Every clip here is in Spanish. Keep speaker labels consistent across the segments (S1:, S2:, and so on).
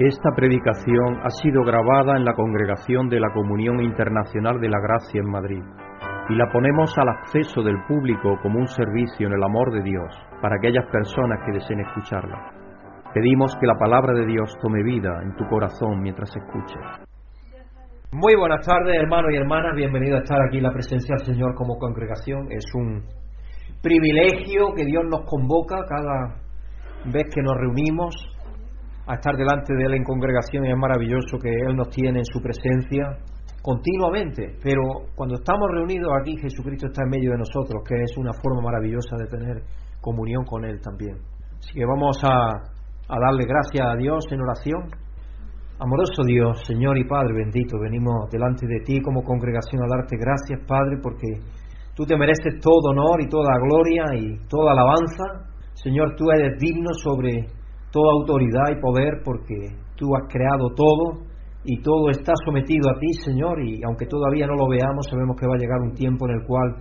S1: Esta predicación ha sido grabada en la Congregación de la Comunión Internacional de la Gracia en Madrid y la ponemos al acceso del público como un servicio en el amor de Dios para aquellas personas que deseen escucharla. Pedimos que la palabra de Dios tome vida en tu corazón mientras escuches.
S2: Muy buenas tardes, hermanos y hermanas. Bienvenidos a estar aquí en la presencia del Señor como congregación. Es un privilegio que Dios nos convoca cada vez que nos reunimos a estar delante de Él en congregación y es maravilloso que Él nos tiene en su presencia continuamente, pero cuando estamos reunidos aquí Jesucristo está en medio de nosotros, que es una forma maravillosa de tener comunión con Él también. Así que vamos a, a darle gracias a Dios en oración. Amoroso Dios, Señor y Padre bendito, venimos delante de ti como congregación a darte gracias, Padre, porque tú te mereces todo honor y toda gloria y toda alabanza. Señor, tú eres digno sobre toda autoridad y poder porque tú has creado todo y todo está sometido a ti, Señor, y aunque todavía no lo veamos, sabemos que va a llegar un tiempo en el cual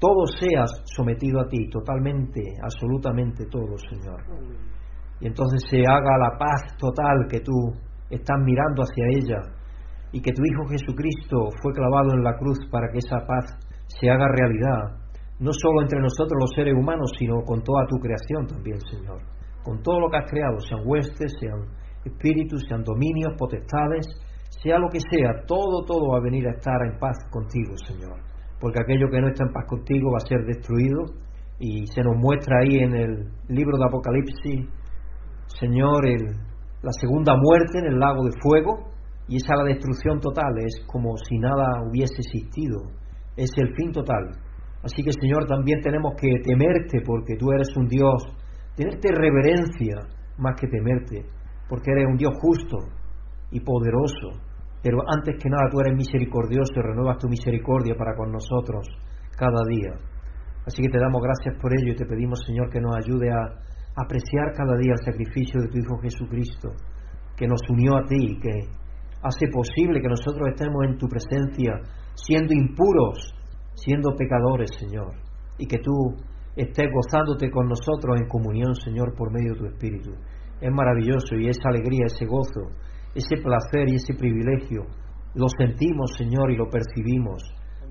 S2: todo sea sometido a ti, totalmente, absolutamente todo, Señor. Y entonces se haga la paz total que tú estás mirando hacia ella y que tu Hijo Jesucristo fue clavado en la cruz para que esa paz se haga realidad, no solo entre nosotros los seres humanos, sino con toda tu creación también, Señor con todo lo que has creado, sean huestes, sean espíritus, sean dominios, potestades, sea lo que sea, todo, todo va a venir a estar en paz contigo, Señor. Porque aquello que no está en paz contigo va a ser destruido y se nos muestra ahí en el libro de Apocalipsis, Señor, la segunda muerte en el lago de fuego y esa la destrucción total, es como si nada hubiese existido, es el fin total. Así que, Señor, también tenemos que temerte porque tú eres un Dios tenerte reverencia más que temerte, porque eres un Dios justo y poderoso. Pero antes que nada tú eres misericordioso y renuevas tu misericordia para con nosotros cada día. Así que te damos gracias por ello y te pedimos, Señor, que nos ayude a apreciar cada día el sacrificio de tu Hijo Jesucristo, que nos unió a ti y que hace posible que nosotros estemos en tu presencia siendo impuros, siendo pecadores, Señor, y que tú estés gozándote con nosotros en comunión, Señor, por medio de tu Espíritu. Es maravilloso y esa alegría, ese gozo, ese placer y ese privilegio lo sentimos, Señor, y lo percibimos.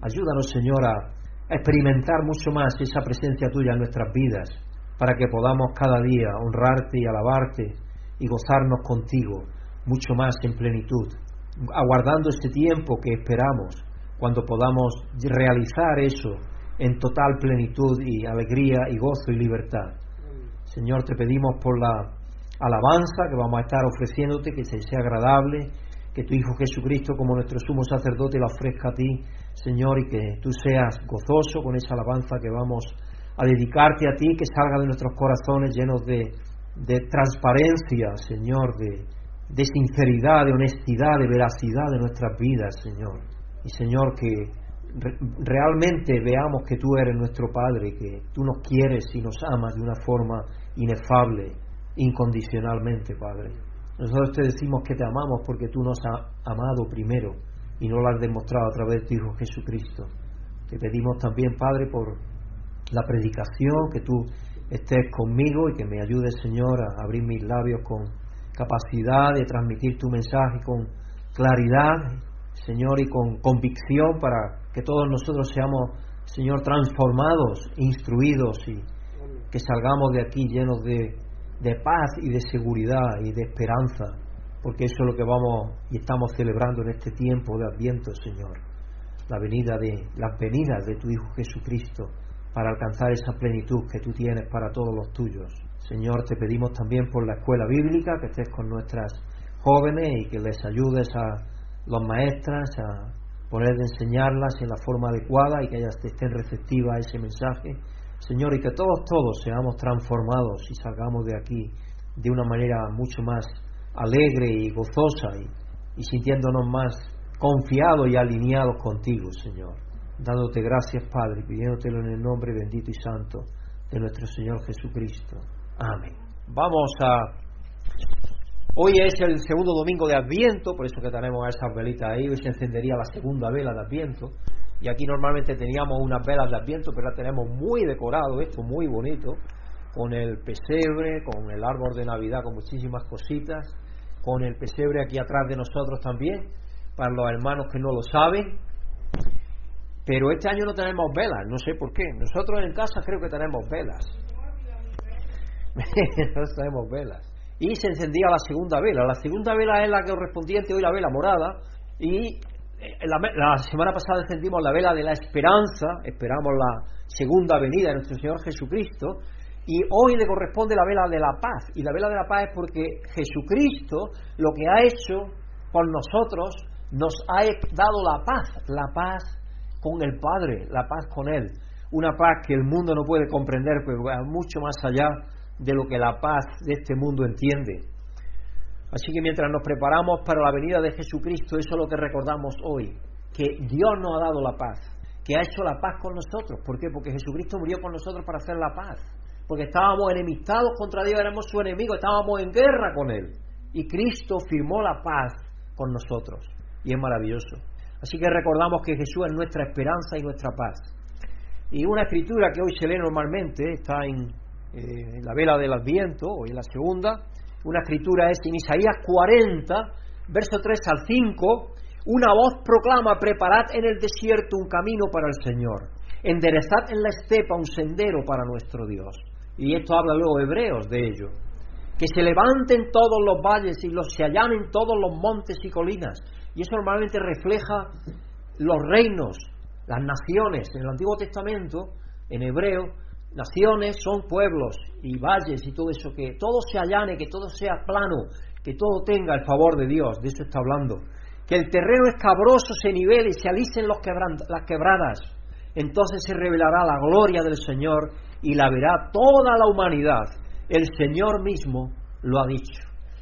S2: Ayúdanos, Señor, a experimentar mucho más esa presencia tuya en nuestras vidas, para que podamos cada día honrarte y alabarte y gozarnos contigo mucho más en plenitud, aguardando este tiempo que esperamos, cuando podamos realizar eso en total plenitud y alegría y gozo y libertad. Señor, te pedimos por la alabanza que vamos a estar ofreciéndote, que sea agradable, que tu Hijo Jesucristo como nuestro sumo sacerdote la ofrezca a ti, Señor, y que tú seas gozoso con esa alabanza que vamos a dedicarte a ti, que salga de nuestros corazones llenos de, de transparencia, Señor, de, de sinceridad, de honestidad, de veracidad de nuestras vidas, Señor. Y Señor, que realmente veamos que tú eres nuestro Padre, que tú nos quieres y nos amas de una forma inefable, incondicionalmente, Padre. Nosotros te decimos que te amamos porque tú nos has amado primero y no lo has demostrado a través de tu Hijo Jesucristo. Te pedimos también, Padre, por la predicación, que tú estés conmigo y que me ayudes, Señor, a abrir mis labios con capacidad de transmitir tu mensaje con claridad, Señor, y con convicción para que todos nosotros seamos, Señor, transformados, instruidos y que salgamos de aquí llenos de, de paz y de seguridad y de esperanza, porque eso es lo que vamos y estamos celebrando en este tiempo de Adviento, Señor, la venida de las venidas de tu Hijo Jesucristo para alcanzar esa plenitud que tú tienes para todos los tuyos. Señor, te pedimos también por la escuela bíblica, que estés con nuestras jóvenes y que les ayudes a las maestras a poner de enseñarlas en la forma adecuada y que ellas estén receptivas a ese mensaje. Señor, y que todos, todos seamos transformados y salgamos de aquí de una manera mucho más alegre y gozosa y, y sintiéndonos más confiados y alineados contigo, Señor. Dándote gracias, Padre, pidiéndotelo en el nombre bendito y santo de nuestro Señor Jesucristo. Amén. Vamos a Hoy es el segundo domingo de Adviento, por eso que tenemos esas velitas ahí. Hoy se encendería la segunda vela de Adviento. Y aquí normalmente teníamos unas velas de Adviento, pero la tenemos muy decorado, esto muy bonito, con el pesebre, con el árbol de Navidad, con muchísimas cositas. con el pesebre aquí atrás de nosotros también, para los hermanos que no lo saben. Pero este año no tenemos velas, no sé por qué. Nosotros en casa creo que tenemos velas. no tenemos velas. Y se encendía la segunda vela. La segunda vela es la correspondiente hoy la vela morada. Y eh, la, semana pasada encendimos la vela de la esperanza, esperamos la segunda venida de nuestro Señor Jesucristo, y hoy le corresponde la vela de la paz. Y la vela de la paz es porque Jesucristo lo que ha hecho por nosotros nos ha dado la paz, la paz con el Padre, la paz con Él. Una paz que el mundo no puede comprender, pero va mucho más allá de lo que la paz de este mundo entiende. Así que mientras nos preparamos para la venida de Jesucristo, eso es lo que recordamos hoy, que Dios nos ha dado la paz, que ha hecho la paz con nosotros. ¿Por qué? Porque Jesucristo murió con nosotros para hacer la paz. Porque estábamos enemistados contra Dios, éramos su enemigo, estábamos en guerra con Él. Y Cristo firmó la paz con nosotros. Y es maravilloso. Así que recordamos que Jesús es nuestra esperanza y nuestra paz. Y una escritura que hoy se lee normalmente, está en, eh, en la vela del Adviento, hoy en la segunda, una escritura es en Isaías 40, verso 3 al 5, una voz proclama, preparad en el desierto un camino para el Señor, enderezad en la estepa un sendero para nuestro Dios. Y esto habla luego Hebreos de ello. Que se levanten todos los valles y los se allanen todos los montes y colinas. Y eso normalmente refleja los reinos, las naciones. En el Antiguo Testamento, en hebreo, naciones son pueblos y valles y todo eso, que todo se allane, que todo sea plano, que todo tenga el favor de Dios, de eso está hablando. Que el terreno escabroso se nivele y se alicen las quebradas. Entonces se revelará la gloria del Señor y la verá toda la humanidad. El Señor mismo lo ha dicho.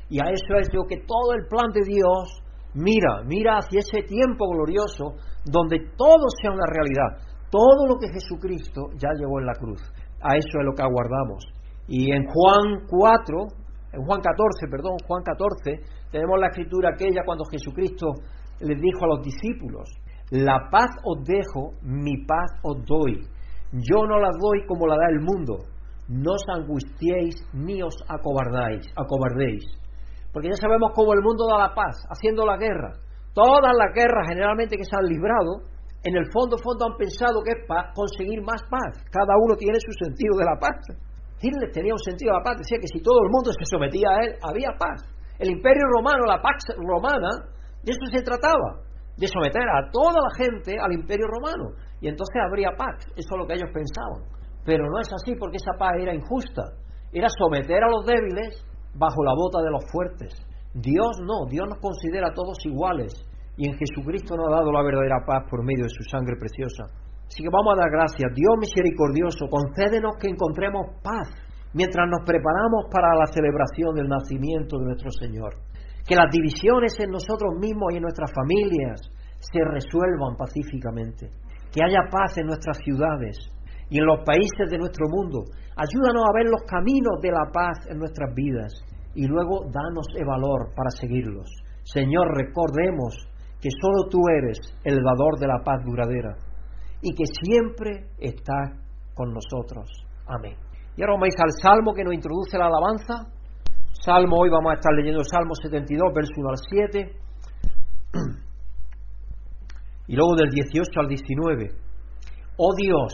S2: Y a eso es lo que todo el plan de Dios mira, mira hacia ese tiempo glorioso donde todo sea una realidad, todo lo que Jesucristo ya llevó en la cruz. A eso es lo que aguardamos. Y en Juan 4, en Juan 14, perdón, Juan 14, tenemos la escritura aquella cuando Jesucristo les dijo a los discípulos, la paz os dejo, mi paz os doy. Yo no la doy como la da el mundo. No os angustiéis ni os acobardáis, acobardéis. Porque ya sabemos cómo el mundo da la paz, haciendo la guerra. Todas las guerras generalmente que se han librado en el fondo, fondo han pensado que es para conseguir más paz. Cada uno tiene su sentido de la paz. Hitler tenía un sentido de la paz, decía que si todo el mundo se sometía a él, había paz. El imperio romano, la paz romana, de eso se trataba, de someter a toda la gente al imperio romano. Y entonces habría paz, eso es lo que ellos pensaban. Pero no es así porque esa paz era injusta, era someter a los débiles bajo la bota de los fuertes. Dios no, Dios nos considera a todos iguales y en Jesucristo nos ha dado la verdadera paz por medio de su sangre preciosa. Así que vamos a dar gracias. Dios misericordioso, concédenos que encontremos paz mientras nos preparamos para la celebración del nacimiento de nuestro Señor. Que las divisiones en nosotros mismos y en nuestras familias se resuelvan pacíficamente. Que haya paz en nuestras ciudades y en los países de nuestro mundo. Ayúdanos a ver los caminos de la paz en nuestras vidas y luego danos el valor para seguirlos. Señor, recordemos que solo tú eres el dador de la paz duradera y que siempre estás con nosotros. Amén. Y ahora vamos a ir al Salmo que nos introduce la alabanza. Salmo, hoy vamos a estar leyendo el Salmo 72, verso 1 al 7. Y luego del 18 al 19. Oh Dios,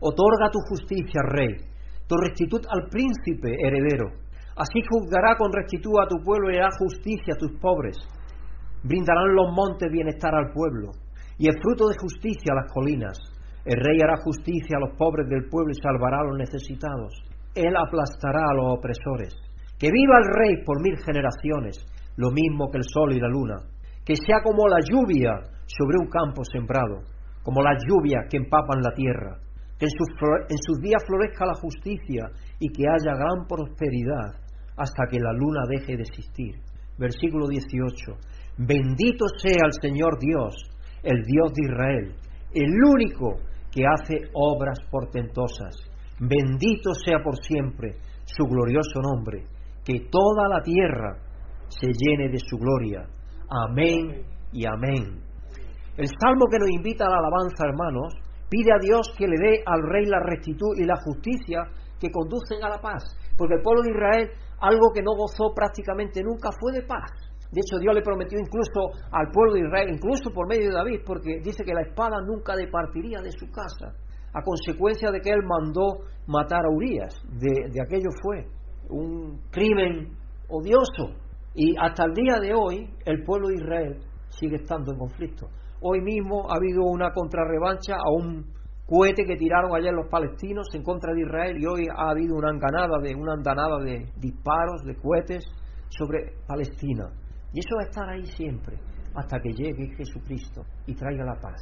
S2: otorga tu justicia, Rey, tu rectitud al príncipe heredero. Así juzgará con rectitud a tu pueblo y hará justicia a tus pobres Brindarán los montes bienestar al pueblo y el fruto de justicia a las colinas. El rey hará justicia a los pobres del pueblo y salvará a los necesitados. Él aplastará a los opresores. Que viva el rey por mil generaciones, lo mismo que el sol y la luna. Que sea como la lluvia sobre un campo sembrado, como las lluvias que empapan la tierra. Que en sus, en sus días florezca la justicia y que haya gran prosperidad hasta que la luna deje de existir. Versículo 18 Bendito sea el Señor Dios, el Dios de Israel, el único que hace obras portentosas. Bendito sea por siempre su glorioso nombre, que toda la tierra se llene de su gloria. Amén y amén. El salmo que nos invita a la alabanza, hermanos, pide a Dios que le dé al rey la rectitud y la justicia que conducen a la paz, porque el pueblo de Israel algo que no gozó prácticamente nunca fue de paz. De hecho, Dios le prometió incluso al pueblo de Israel, incluso por medio de David, porque dice que la espada nunca departiría de su casa, a consecuencia de que él mandó matar a Urias. De, aquello fue un crimen odioso. Y hasta el día de hoy, el pueblo de Israel sigue estando en conflicto. Hoy mismo ha habido una contrarrevancha a un cohete que tiraron ayer los palestinos en contra de Israel y hoy ha habido una andanada de una andanada de disparos de cohetes sobre Palestina. Y eso va a estar ahí siempre hasta que llegue Jesucristo y traiga la paz.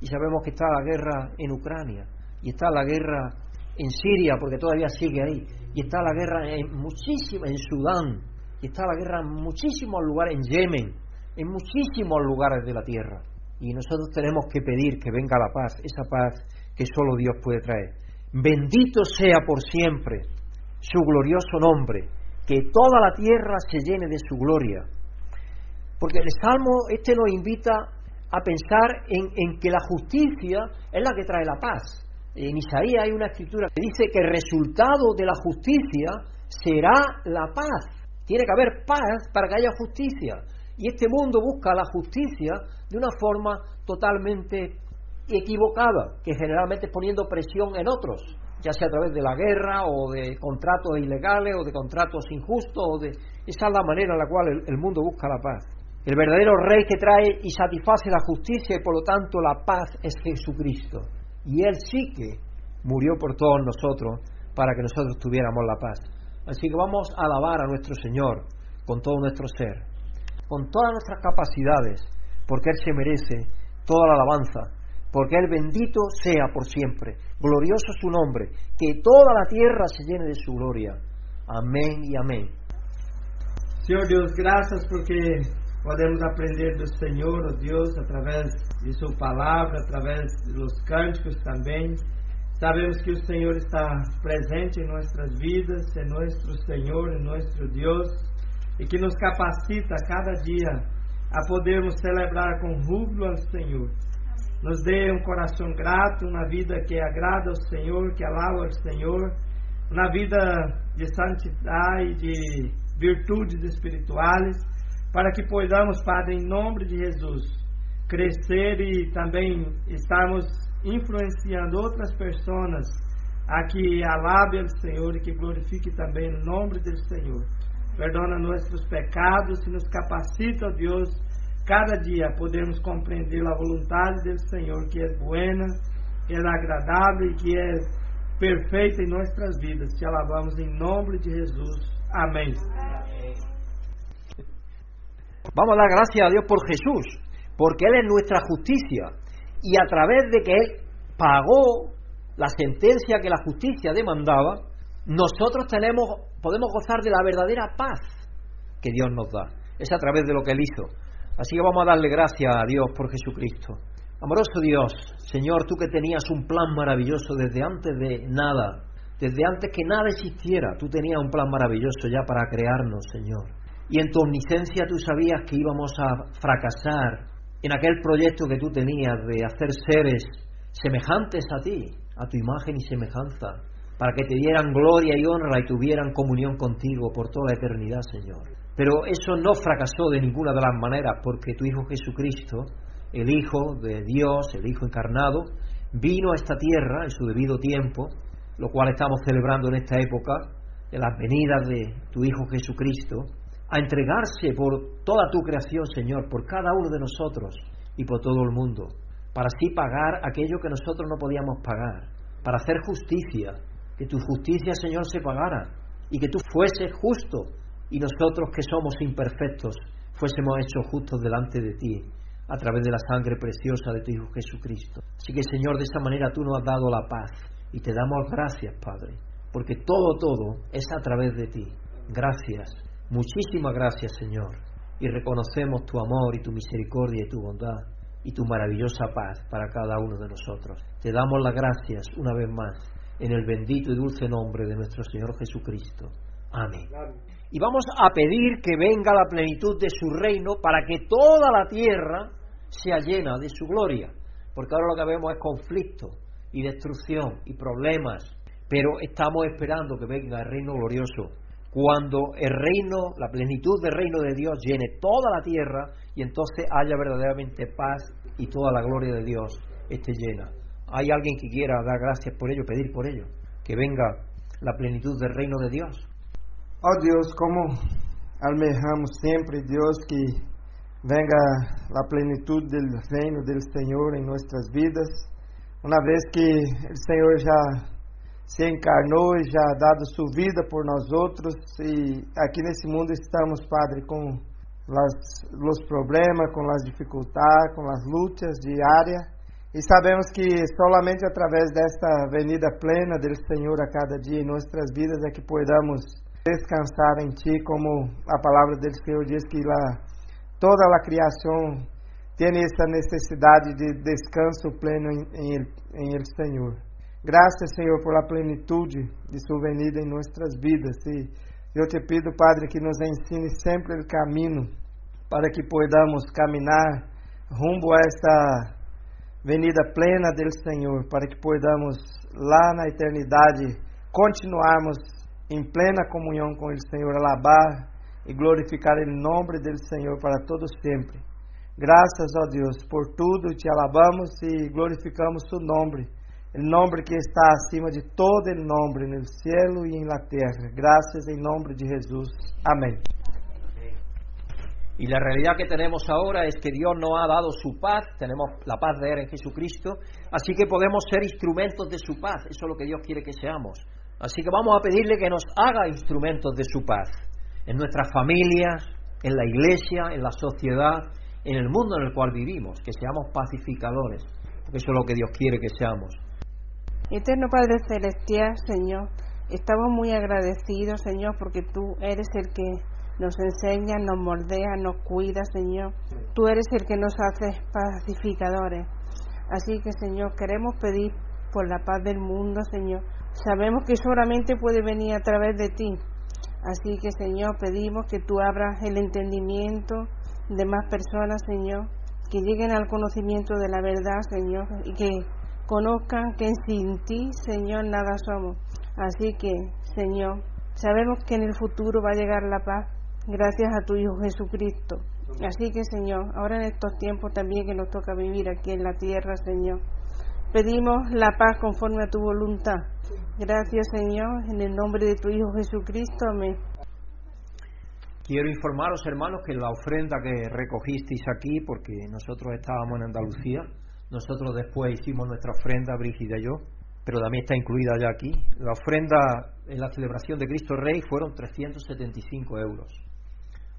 S2: Y sabemos que está la guerra en Ucrania y está la guerra en Siria porque todavía sigue ahí y está la guerra en muchísimas en Sudán y está la guerra en muchísimos lugares en Yemen, en muchísimos lugares de la tierra. Y nosotros tenemos que pedir que venga la paz, esa paz que solo Dios puede traer. Bendito sea por siempre su glorioso nombre, que toda la tierra se llene de su gloria. Porque el Salmo este nos invita a pensar en, que la justicia es la que trae la paz. En Isaías hay una escritura que dice que el resultado de la justicia será la paz. Tiene que haber paz para que haya justicia. Y este mundo busca la justicia de una forma totalmente equivocada, que generalmente es poniendo presión en otros, ya sea a través de la guerra o de contratos ilegales o de contratos injustos. O de... Esa es la manera en la cual el mundo busca la paz. El verdadero rey que trae y satisface la justicia y por lo tanto la paz es Jesucristo. Y Él sí que murió por todos nosotros para que nosotros tuviéramos la paz. Así que vamos a alabar a nuestro Señor con todo nuestro ser, con todas nuestras capacidades, porque Él se merece toda la alabanza, porque Él bendito sea por siempre, glorioso su nombre, que toda la tierra se llene de su gloria. Amén y amén.
S3: Senhor Deus, graças porque podemos aprender do Senhor, oh Deus, através de Sua palavra, através dos cânticos também. Sabemos que o Senhor está presente em nossas vidas, é nosso Senhor, é nosso Deus, e que nos capacita cada dia a podermos celebrar com rubro ao Senhor. Nos dê um coração grato, uma vida que agrada ao Senhor, que alaba ao Senhor, uma vida de santidade, de virtudes espirituais, para que possamos, Padre, em nome de Jesus, crescer e também estarmos influenciando outras pessoas a que alabe ao Senhor e que glorifique também o nome do Senhor. Perdona nossos pecados e nos capacita, Deus, cada dia podemos compreender a vontade do Senhor, que é buena, é agradável e que é perfeita em nossas vidas. Te alabamos em nome de Jesus. Amém.
S2: Vamos a dar gracias a Dios por Jesús, porque Él es nuestra justicia y a través de que Él pagó la sentencia que la justicia demandaba, nosotros tenemos, podemos gozar de la verdadera paz que Dios nos da. Es a través de lo que Él hizo. Así que vamos a darle gracias a Dios por Jesucristo. Amoroso Dios, Señor, tú que tenías un plan maravilloso desde antes de nada, desde antes que nada existiera, tú tenías un plan maravilloso ya para crearnos, Señor. Y en tu omnisciencia tú sabías que íbamos a fracasar en aquel proyecto que tú tenías de hacer seres semejantes a ti, a tu imagen y semejanza, para que te dieran gloria y honra y tuvieran comunión contigo por toda la eternidad, Señor. Pero eso no fracasó de ninguna de las maneras, porque tu Hijo Jesucristo, el Hijo de Dios, el Hijo encarnado, vino a esta tierra en su debido tiempo, lo cual estamos celebrando en esta época, de las venidas de tu Hijo Jesucristo, a entregarse por toda tu creación, Señor, por cada uno de nosotros y por todo el mundo, para así pagar aquello que nosotros no podíamos pagar, para hacer justicia, que tu justicia, Señor, se pagara y que tú fueses justo y nosotros que somos imperfectos fuésemos hechos justos delante de ti a través de la sangre preciosa de tu Hijo Jesucristo. Así que, Señor, de esta manera tú nos has dado la paz y te damos gracias, Padre, porque todo, todo es a través de ti. Gracias Muchísimas gracias, Señor, y reconocemos tu amor y tu misericordia y tu bondad y tu maravillosa paz para cada uno de nosotros. Te damos las gracias una vez más en el bendito y dulce nombre de nuestro Señor Jesucristo. Amén. Y vamos a pedir que venga la plenitud de su reino para que toda la tierra sea llena de su gloria. Porque ahora lo que vemos es conflicto y destrucción y problemas. Pero estamos esperando que venga el reino glorioso cuando el reino, la plenitud del reino de Dios llene toda la tierra y entonces haya verdaderamente paz y toda la gloria de Dios esté llena. ¿Hay alguien que quiera dar gracias por ello, pedir por ello? Que venga la plenitud del reino de Dios.
S3: Oh Dios, como almejamos siempre, Dios, que venga la plenitud del reino del Señor en nuestras vidas. Una vez que el Señor ya se encarnou e já dado sua vida por nós outros e aqui nesse mundo estamos, Padre, com os problemas, com as dificuldades, com as lutas diárias e sabemos que solamente através desta venida plena do Senhor a cada dia em nossas vidas é que podamos descansar em Ti, como a palavra do Senhor diz que lá toda a criação tem essa necessidade de descanso pleno em, em, em Senhor. Graças, Senhor, por a plenitude de Sua venida em nossas vidas. E eu te pido, Padre, que nos ensine sempre o caminho para que podamos caminhar rumo a esta venida plena do Senhor, para que podamos lá na eternidade continuarmos em plena comunhão com o Senhor, alabar e glorificar o nome do Senhor para todos sempre. Graças, ó Deus, por tudo te alabamos e glorificamos o nome o nome que está acima de todo el nome no céu e na terra. Graças em nome de Jesus. Amém.
S2: Y la realidad que tenemos ahora es que Dios nos ha dado su paz, tenemos la paz de Él en Jesucristo, así que podemos ser instrumentos de su paz, eso es lo que Dios quiere que seamos. Así que vamos a pedirle que nos haga instrumentos de su paz, en nuestras familias, en la iglesia, en la sociedad, en el mundo en el cual vivimos, que seamos pacificadores, porque eso es lo que Dios quiere que seamos.
S4: Eterno Padre Celestial, Señor, estamos muy agradecidos, Señor, porque tú eres el que nos enseña, nos moldea, nos cuida, Señor. Tú eres el que nos hace pacificadores. Así que, Señor, queremos pedir por la paz del mundo, Señor. Sabemos que solamente puede venir a través de ti. Así que, Señor, pedimos que tú abras el entendimiento de más personas, Señor, que lleguen al conocimiento de la verdad, Señor, y que conozcan que sin ti, Señor, nada somos. Así que, Señor, sabemos que en el futuro va a llegar la paz gracias a tu Hijo Jesucristo. Así que, Señor, ahora en estos tiempos también que nos toca vivir aquí en la tierra, Señor, pedimos la paz conforme a tu voluntad. Gracias, Señor, en el nombre de tu Hijo Jesucristo. Amén.
S2: Quiero informaros, hermanos, que la ofrenda que recogisteis aquí, porque nosotros estábamos en Andalucía, nosotros después hicimos nuestra ofrenda, Brígida y yo, pero también está incluida ya aquí. La ofrenda en la celebración de Cristo Rey fueron 375 euros.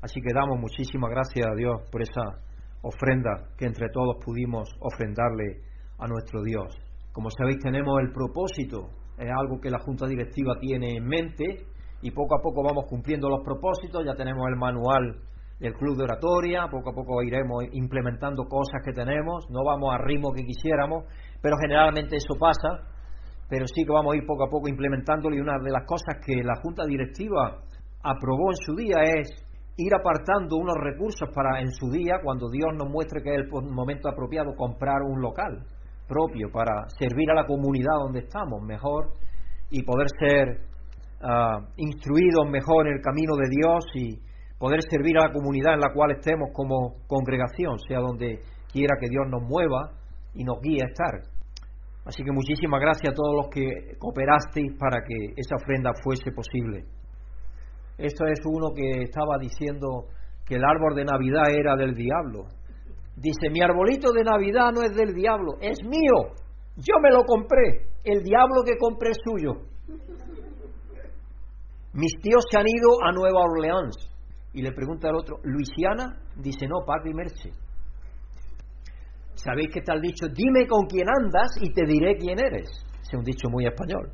S2: Así que damos muchísimas gracias a Dios por esa ofrenda que entre todos pudimos ofrendarle a nuestro Dios. Como sabéis, tenemos el propósito, es algo que la Junta Directiva tiene en mente y poco a poco vamos cumpliendo los propósitos, ya tenemos el manual del club de oratoria, poco a poco iremos implementando cosas que tenemos, no vamos al ritmo que quisiéramos, pero generalmente eso pasa, pero sí que vamos a ir poco a poco implementándolo y una de las cosas que la Junta Directiva aprobó en su día es ir apartando unos recursos para en su día, cuando Dios nos muestre que es el momento apropiado, comprar un local propio para servir a la comunidad donde estamos mejor y poder ser uh, instruidos mejor en el camino de Dios y, poder servir a la comunidad en la cual estemos como congregación, sea donde quiera que Dios nos mueva y nos guíe a estar. Así que muchísimas gracias a todos los que cooperasteis para que esa ofrenda fuese posible. Esto es uno que estaba diciendo que el árbol de Navidad era del diablo. Dice, mi arbolito de Navidad no es del diablo, es mío. Yo me lo compré. El diablo que compré es suyo. Mis tíos se han ido a Nueva Orleans y le pregunta al otro, ¿Luisiana? Dice, no, Padre Merche. ¿Sabéis qué tal dicho? Dime con quién andas y te diré quién eres. Es un dicho muy español.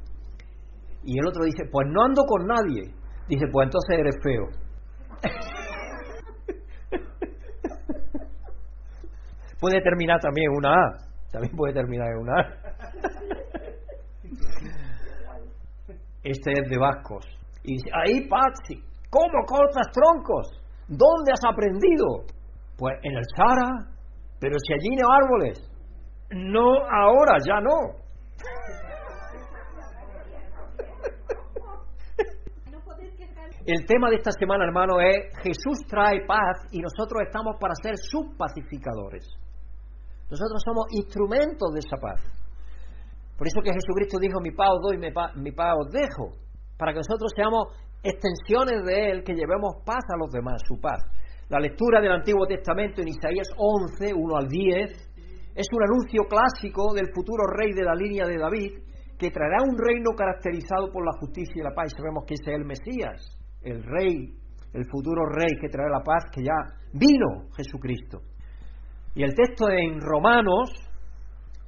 S2: Y el otro dice, pues no ando con nadie. Dice, pues entonces eres feo. puede terminar también una A. También puede terminar en una A. este es de Vascos. Y dice, ahí Patsy, ¿Cómo cortas troncos? ¿Dónde has aprendido? Pues en el Sahara, pero si allí no hay árboles. No ahora, ya no. El tema de esta semana, hermano, es Jesús trae paz y nosotros estamos para ser sus pacificadores. Nosotros somos instrumentos de esa paz. Por eso que Jesucristo dijo, mi paz os doy, mi paz, mi paz os dejo, para que nosotros seamos extensiones de Él, que llevemos paz a los demás, su paz. La lectura del Antiguo Testamento en Isaías 11, 1 al 10, es un anuncio clásico del futuro rey de la línea de David, que traerá un reino caracterizado por la justicia y la paz. Y sabemos que ese es el Mesías el rey, el futuro rey que trae la paz, que ya vino Jesucristo. Y el texto en Romanos,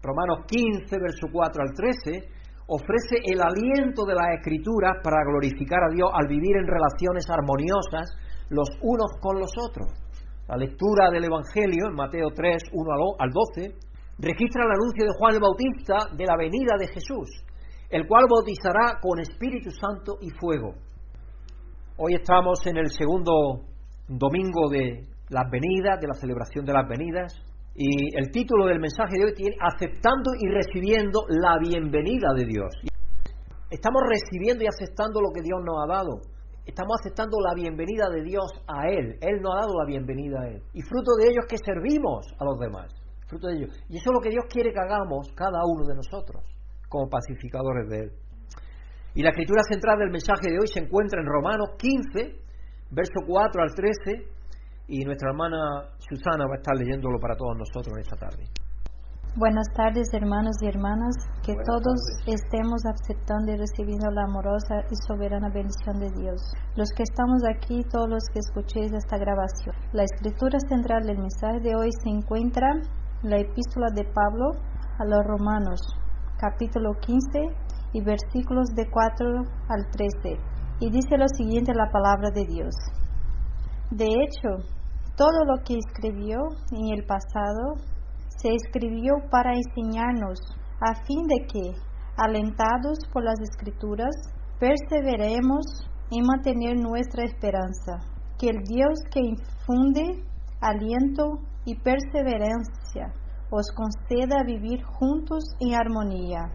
S2: Romanos 15, verso 4 al 13, ofrece el aliento de las escrituras para glorificar a Dios al vivir en relaciones armoniosas los unos con los otros. La lectura del Evangelio en Mateo 3, 1 al 12, registra el anuncio de Juan el Bautista de la venida de Jesús, el cual bautizará con Espíritu Santo y fuego. Hoy estamos en el segundo domingo de las venidas, de la celebración de las venidas, y el título del mensaje de hoy tiene Aceptando y recibiendo la bienvenida de Dios. Estamos recibiendo y aceptando lo que Dios nos ha dado. Estamos aceptando la bienvenida de Dios a Él. Él nos ha dado la bienvenida a Él. Y fruto de ello es que servimos a los demás. Fruto de ello. Y eso es lo que Dios quiere que hagamos cada uno de nosotros, como pacificadores de Él. Y la escritura central del mensaje de hoy se encuentra en Romanos 15, verso 4 al 13, y nuestra hermana Susana va a estar leyéndolo para todos nosotros esta tarde.
S5: Buenas tardes hermanos y hermanas, que todos estemos aceptando y recibiendo la amorosa y soberana bendición de Dios. Los que estamos aquí, todos los que escuchéis esta grabación. La escritura central del mensaje de hoy se encuentra en la epístola de Pablo a los romanos, capítulo 15, y versículos de 4 al 13. Y dice lo siguiente la palabra de Dios. De hecho, todo lo que escribió en el pasado se escribió para enseñarnos, a fin de que, alentados por las escrituras, perseveremos en mantener nuestra esperanza. Que el Dios que infunde aliento y perseverancia os conceda vivir juntos en armonía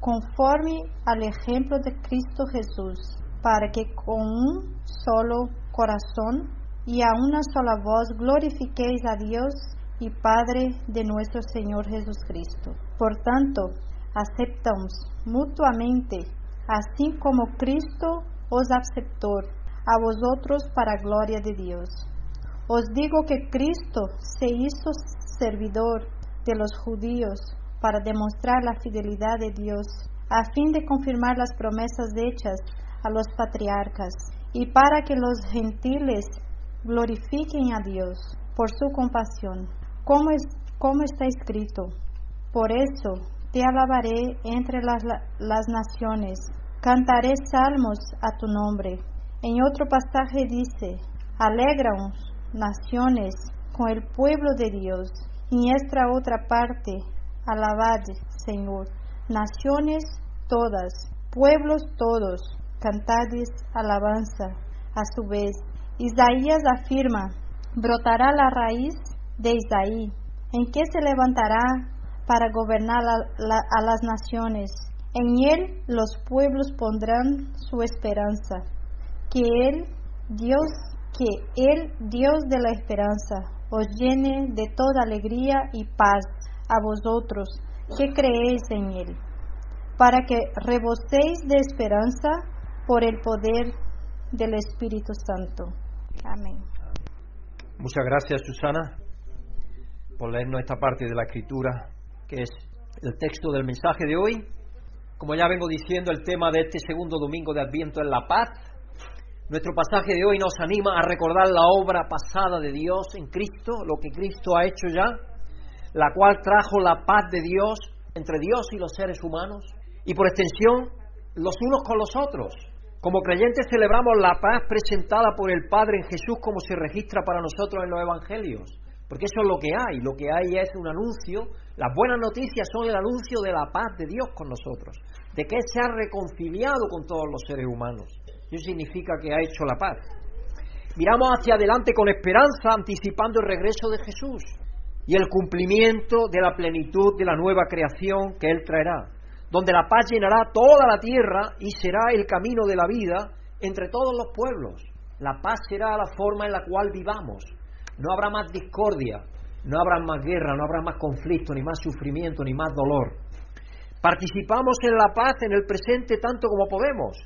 S5: conforme al ejemplo de Cristo Jesús, para que con un solo corazón y a una sola voz glorifiquéis a Dios y Padre de nuestro Señor Jesucristo. Por tanto, aceptamos mutuamente, así como Cristo os aceptó a vosotros para gloria de Dios. Os digo que Cristo se hizo servidor de los judíos para demostrar la fidelidad de Dios, a fin de confirmar las promesas hechas a los patriarcas, y para que los gentiles glorifiquen a Dios por su compasión, como, es, como está escrito. Por eso te alabaré entre las, naciones, cantaré salmos a tu nombre. En otro pasaje dice, alegraos naciones con el pueblo de Dios. En esta otra parte, Alabad, Señor, naciones todas, pueblos todos, cantadis alabanza. A su vez, Isaías afirma, brotará la raíz de Isaí, en que se levantará para gobernar a las naciones. En él los pueblos pondrán su esperanza. Que él, Dios, que él, Dios de la esperanza, os llene de toda alegría y paz a vosotros que creéis en Él, para que reboséis de esperanza por el poder del Espíritu Santo. Amén.
S2: Muchas gracias, Susana, por leernos esta parte de la Escritura, que es el texto del mensaje de hoy. Como ya vengo diciendo, el tema de este segundo domingo de Adviento es la paz. Nuestro pasaje de hoy nos anima a recordar la obra pasada de Dios en Cristo, lo que Cristo ha hecho ya la cual trajo la paz de Dios entre Dios y los seres humanos, y por extensión los unos con los otros. Como creyentes celebramos la paz presentada por el Padre en Jesús como se registra para nosotros en los Evangelios, porque eso es lo que hay, lo que hay es un anuncio, las buenas noticias son el anuncio de la paz de Dios con nosotros, de que se ha reconciliado con todos los seres humanos. Eso significa que ha hecho la paz. Miramos hacia adelante con esperanza, anticipando el regreso de Jesús y el cumplimiento de la plenitud de la nueva creación que Él traerá, donde la paz llenará toda la tierra y será el camino de la vida entre todos los pueblos. La paz será la forma en la cual vivamos. No habrá más discordia, no habrá más guerra, no habrá más conflicto, ni más sufrimiento, ni más dolor. Participamos en la paz en el presente tanto como podemos,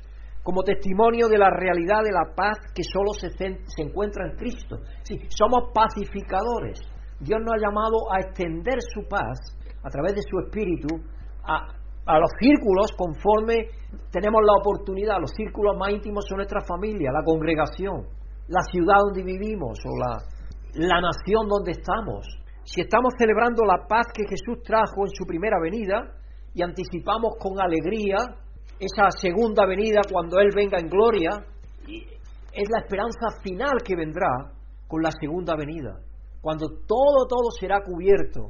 S2: como testimonio de la realidad de la paz que solo se, encuentra en Cristo. Sí, somos pacificadores. Dios nos ha llamado a extender su paz a través de su espíritu a, a los círculos conforme tenemos la oportunidad. Los círculos más íntimos son nuestra familia, la congregación, la ciudad donde vivimos o la, la nación donde estamos. Si estamos celebrando la paz que Jesús trajo en su primera venida y anticipamos con alegría esa segunda venida cuando Él venga en gloria, es la esperanza final que vendrá con la segunda venida, cuando todo, todo será cubierto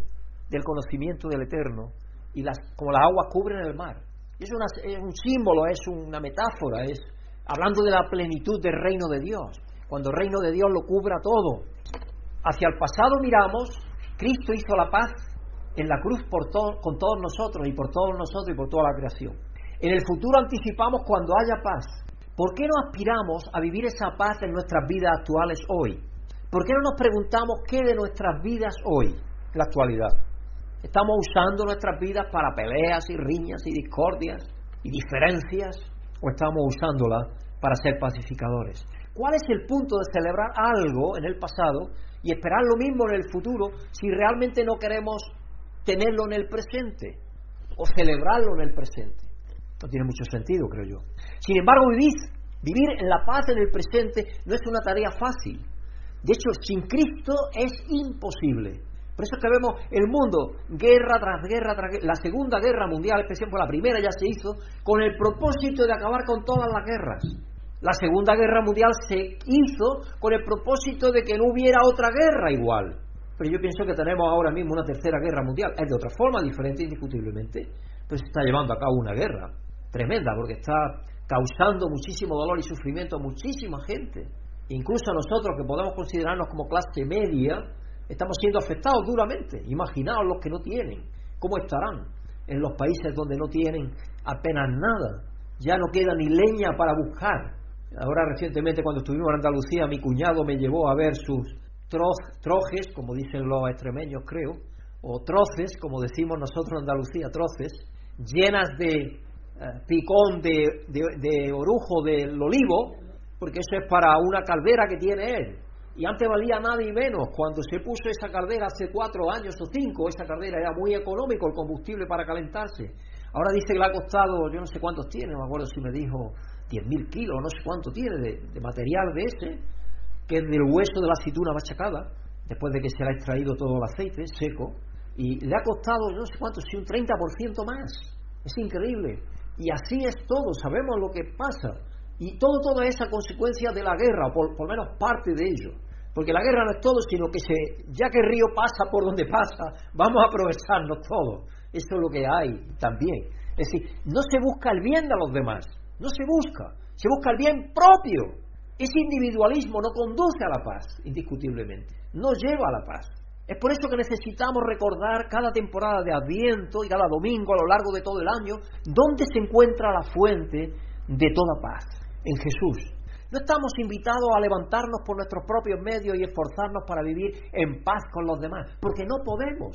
S2: del conocimiento del Eterno y las, como las aguas cubren el mar. Es, es un símbolo, es una metáfora, es hablando de la plenitud del reino de Dios, cuando el reino de Dios lo cubra todo. Hacia el pasado miramos, Cristo hizo la paz en la cruz por con todos nosotros y por todos nosotros y por toda la creación. En el futuro anticipamos cuando haya paz. ¿Por qué no aspiramos a vivir esa paz en nuestras vidas actuales hoy? ¿Por qué no nos preguntamos qué de nuestras vidas hoy, la actualidad? ¿Estamos usando nuestras vidas para peleas y riñas y discordias y diferencias? ¿O estamos usándolas para ser pacificadores? ¿Cuál es el punto de celebrar algo en el pasado y esperar lo mismo en el futuro si realmente no queremos tenerlo en el presente o celebrarlo en el presente? No tiene mucho sentido, creo yo. Sin embargo, vivir, vivir en la paz en el presente no es una tarea fácil. De hecho, sin Cristo es imposible. Por eso es que vemos el mundo, guerra tras guerra tras guerra. La Segunda Guerra Mundial, especialmente la primera ya se hizo, con el propósito de acabar con todas las guerras. La Segunda Guerra Mundial se hizo con el propósito de que no hubiera otra guerra igual. Pero yo pienso que tenemos ahora mismo una tercera guerra mundial. Es de otra forma, diferente indiscutiblemente, pero se está llevando a cabo una guerra tremenda porque está causando muchísimo dolor y sufrimiento a muchísima gente. Incluso a nosotros que podemos considerarnos como clase media, estamos siendo afectados duramente. Imaginaos los que no tienen, ¿cómo estarán en los países donde no tienen apenas nada? Ya no queda ni leña para buscar. Ahora recientemente cuando estuvimos en Andalucía, mi cuñado me llevó a ver sus trojes, como dicen los extremeños creo, o troces, como decimos nosotros en Andalucía, troces, llenas de eh, picón de, de, orujo del olivo, porque eso es para una caldera que tiene él. Y antes valía nada y menos. Cuando se puso esa caldera hace cuatro años o cinco, esa caldera era muy económico el combustible para calentarse. Ahora dice que le ha costado, yo no sé cuántos tiene, no me acuerdo si me dijo 10.000 kilos, no sé cuánto tiene de, material de ese, que es del hueso de la aceituna machacada, después de que se le ha extraído todo el aceite seco, y le ha costado, no sé cuánto, si un 30% más. Es increíble. Y así es todo, sabemos lo que pasa. Y todo, toda esa consecuencia de la guerra, por, por menos parte de ello. Porque la guerra no es todo, sino que se, ya que el río pasa por donde pasa, vamos a aprovecharnos todo. Eso es lo que hay también. Es decir, no se busca el bien de los demás, no se busca, se busca el bien propio. Ese individualismo no conduce a la paz, indiscutiblemente, no lleva a la paz. Es por eso que necesitamos recordar cada temporada de Adviento y cada domingo a lo largo de todo el año dónde se encuentra la fuente de toda paz, en Jesús. No estamos invitados a levantarnos por nuestros propios medios y esforzarnos para vivir en paz con los demás, porque no podemos.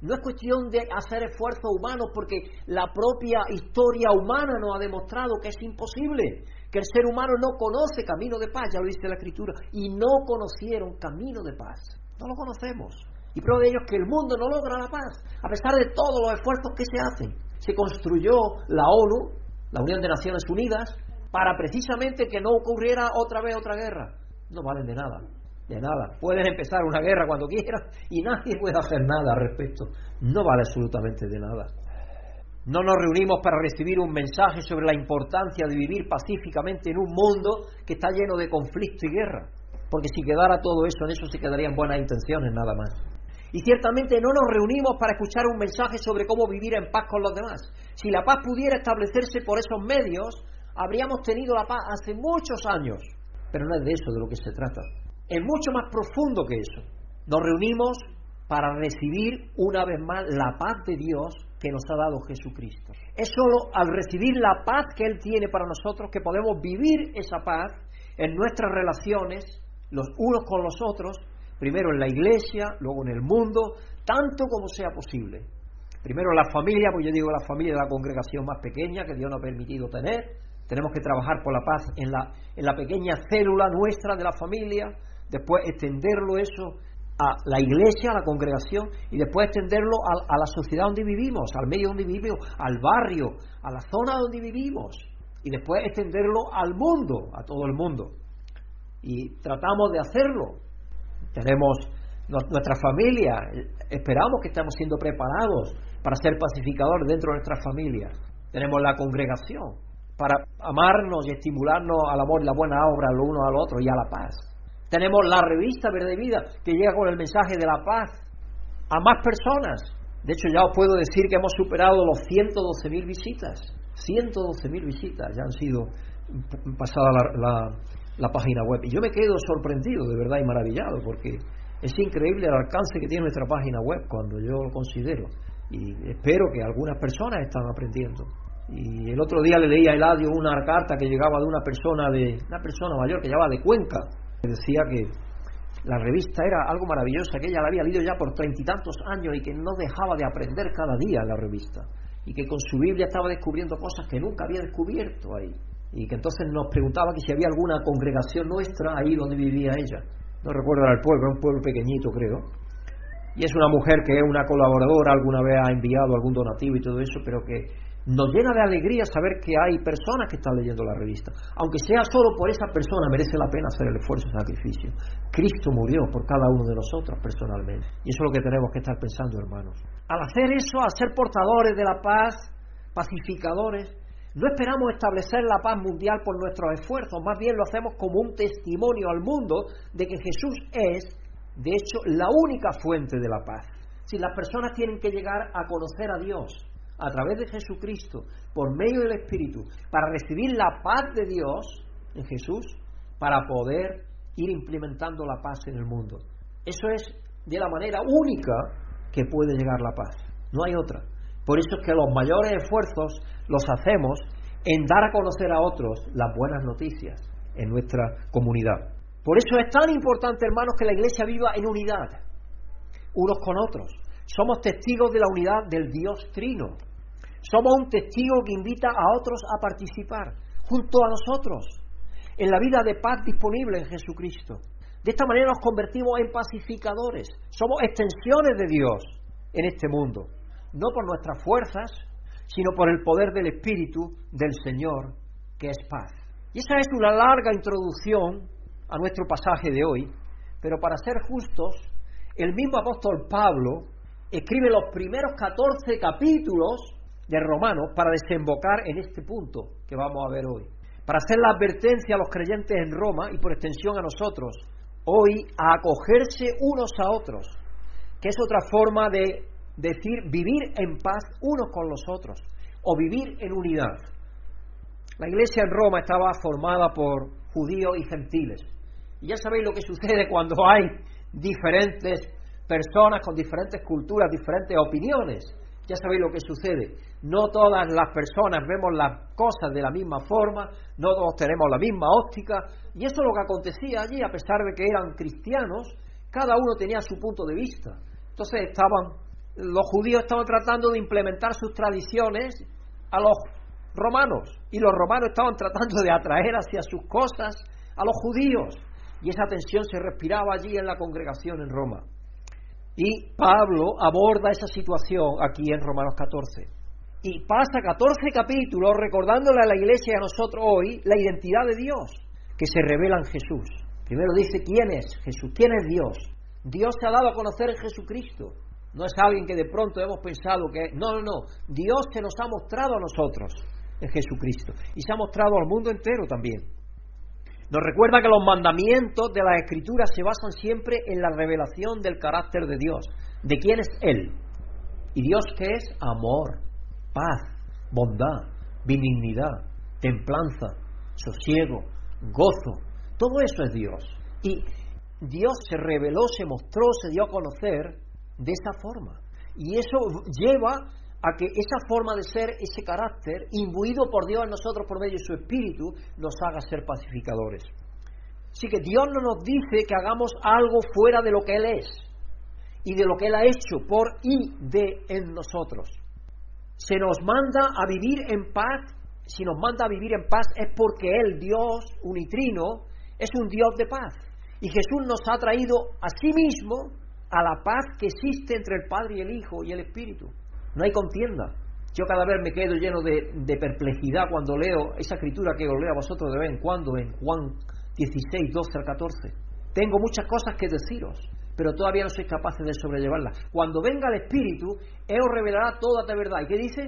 S2: No es cuestión de hacer esfuerzos humanos porque la propia historia humana nos ha demostrado que es imposible, que el ser humano no conoce camino de paz, ya lo dice la Escritura, y no conocieron camino de paz. No lo conocemos. Y prueba de ello es que el mundo no logra la paz, a pesar de todos los esfuerzos que se hacen. Se construyó la ONU, la Unión de Naciones Unidas, para precisamente que no ocurriera otra vez otra guerra. No valen de nada de nada. Pueden empezar una guerra cuando quieran y nadie puede hacer nada al respecto. No vale absolutamente de nada. No nos reunimos para recibir un mensaje sobre la importancia de vivir pacíficamente en un mundo que está lleno de conflicto y guerra. Porque si quedara todo eso, en eso se quedarían buenas intenciones nada más. Y ciertamente no nos reunimos para escuchar un mensaje sobre cómo vivir en paz con los demás. Si la paz pudiera establecerse por esos medios, habríamos tenido la paz hace muchos años. Pero no es de eso de lo que se trata es mucho más profundo que eso. Nos reunimos para recibir una vez más la paz de Dios que nos ha dado Jesucristo. Es solo al recibir la paz que Él tiene para nosotros que podemos vivir esa paz en nuestras relaciones, los unos con los otros, primero en la iglesia, luego en el mundo, tanto como sea posible. Primero en la familia, pues yo digo la familia de la congregación más pequeña que Dios nos ha permitido tener. Tenemos que trabajar por la paz en la, en la pequeña célula nuestra de la familia, después extenderlo eso a la iglesia, a la congregación, y después extenderlo a, la sociedad donde vivimos, al medio donde vivimos, al barrio, a la zona donde vivimos, y después extenderlo al mundo, a todo el mundo. Y tratamos de hacerlo. Tenemos nuestra familia, esperamos que estemos siendo preparados para ser pacificadores dentro de nuestra familia. Tenemos la congregación para amarnos y estimularnos al amor y la buena obra los unos al otro y a la paz. Tenemos la revista Verde Vida que llega con el mensaje de la paz a más personas. De hecho, ya os puedo decir que hemos superado los 112.000 visitas. 112.000 visitas ya han sido pasada la, la página web. Y yo me quedo sorprendido, de verdad, y maravillado, porque es increíble el alcance que tiene nuestra página web cuando yo lo considero. Y espero que algunas personas están aprendiendo. Y el otro día le leí a Eladio una carta que llegaba de una persona de una persona mayor que llegaba de Cuenca. Que decía que la revista era algo maravilloso, que ella la había leído ya por treinta y tantos años y que no dejaba de aprender cada día la revista. Y que con su Biblia estaba descubriendo cosas que nunca había descubierto ahí. Y que entonces nos preguntaba que si había alguna congregación nuestra ahí donde vivía ella. No recuerdo el pueblo, era un pueblo pequeñito creo y es una mujer que es una colaboradora, alguna vez ha enviado algún donativo y todo eso, pero que nos llena de alegría saber que hay personas que están leyendo la revista. Aunque sea solo por esa persona, merece la pena hacer el esfuerzo y sacrificio. Cristo murió por cada uno de nosotros personalmente. Y eso es lo que tenemos que estar pensando, hermanos. Al hacer eso, al ser portadores de la paz, pacificadores, no esperamos establecer la paz mundial por nuestros esfuerzos, más bien lo hacemos como un testimonio al mundo de que Jesús es de hecho, la única fuente de la paz. Si las personas tienen que llegar a conocer a Dios a través de Jesucristo, por medio del Espíritu, para recibir la paz de Dios en Jesús, para poder ir implementando la paz en el mundo. Eso es de la manera única que puede llegar la paz. No hay otra. Por eso es que los mayores esfuerzos los hacemos en dar a conocer a otros las buenas noticias en nuestra comunidad. Por eso es tan importante, hermanos, que la iglesia viva en unidad, unos con otros. Somos testigos de la unidad del Dios Trino. Somos un testigo que invita a otros a participar junto a nosotros en la vida de paz disponible en Jesucristo. De esta manera nos convertimos en pacificadores. Somos extensiones de Dios en este mundo, no por nuestras fuerzas, sino por el poder del Espíritu del Señor, que es paz. Y esa es una larga introducción a nuestro pasaje de hoy, pero para ser justos, el mismo apóstol Pablo escribe los primeros 14 capítulos de Romanos para desembocar en este punto que vamos a ver hoy. Para hacer la advertencia a los creyentes en Roma y por extensión a nosotros, hoy a acogerse unos a otros, que es otra forma de decir vivir en paz unos con los otros o vivir en unidad. La iglesia en Roma estaba formada por judíos y gentiles. Y ya sabéis lo que sucede cuando hay diferentes personas con diferentes culturas, diferentes opiniones. Ya sabéis lo que sucede. No todas las personas vemos las cosas de la misma forma, no todos tenemos la misma óptica. Y eso es lo que acontecía allí, a pesar de que eran cristianos, cada uno tenía su punto de vista. Entonces estaban, los judíos estaban tratando de implementar sus tradiciones a los romanos, y los romanos estaban tratando de atraer hacia sus cosas a los judíos. Y esa tensión se respiraba allí en la congregación en Roma. Y Pablo aborda esa situación aquí en Romanos 14. Y pasa 14 capítulos recordándole a la iglesia y a nosotros hoy la identidad de Dios que se revela en Jesús. Primero dice quién es Jesús, quién es Dios. Dios se ha dado a conocer en Jesucristo. No es alguien que de pronto hemos pensado que... No, no, no. Dios se nos ha mostrado a nosotros en Jesucristo. Y se ha mostrado al mundo entero también. Nos recuerda que los mandamientos de las escrituras se basan siempre en la revelación del carácter de Dios, de quién es Él. ¿Y Dios qué es? Amor, paz, bondad, benignidad, templanza, sosiego, gozo. Todo eso es Dios. Y Dios se reveló, se mostró, se dio a conocer de esa forma. Y eso lleva a que esa forma de ser, ese carácter, imbuido por Dios en nosotros por medio de su Espíritu, nos haga ser pacificadores. Así que Dios no nos dice que hagamos algo fuera de lo que Él es y de lo que Él ha hecho por y de en nosotros. Se nos manda a vivir en paz. Si nos manda a vivir en paz es porque Él, Dios unitrino, es un Dios de paz. Y Jesús nos ha traído a sí mismo a la paz que existe entre el Padre y el Hijo y el Espíritu. No hay contienda. Yo cada vez me quedo lleno de, perplejidad cuando leo esa escritura que os leo a vosotros de vez en cuando en Juan 16, 12 al 14. Tengo muchas cosas que deciros, pero todavía no sois capaces de sobrellevarlas. Cuando venga el Espíritu, Él os revelará toda la verdad. ¿Y qué dice?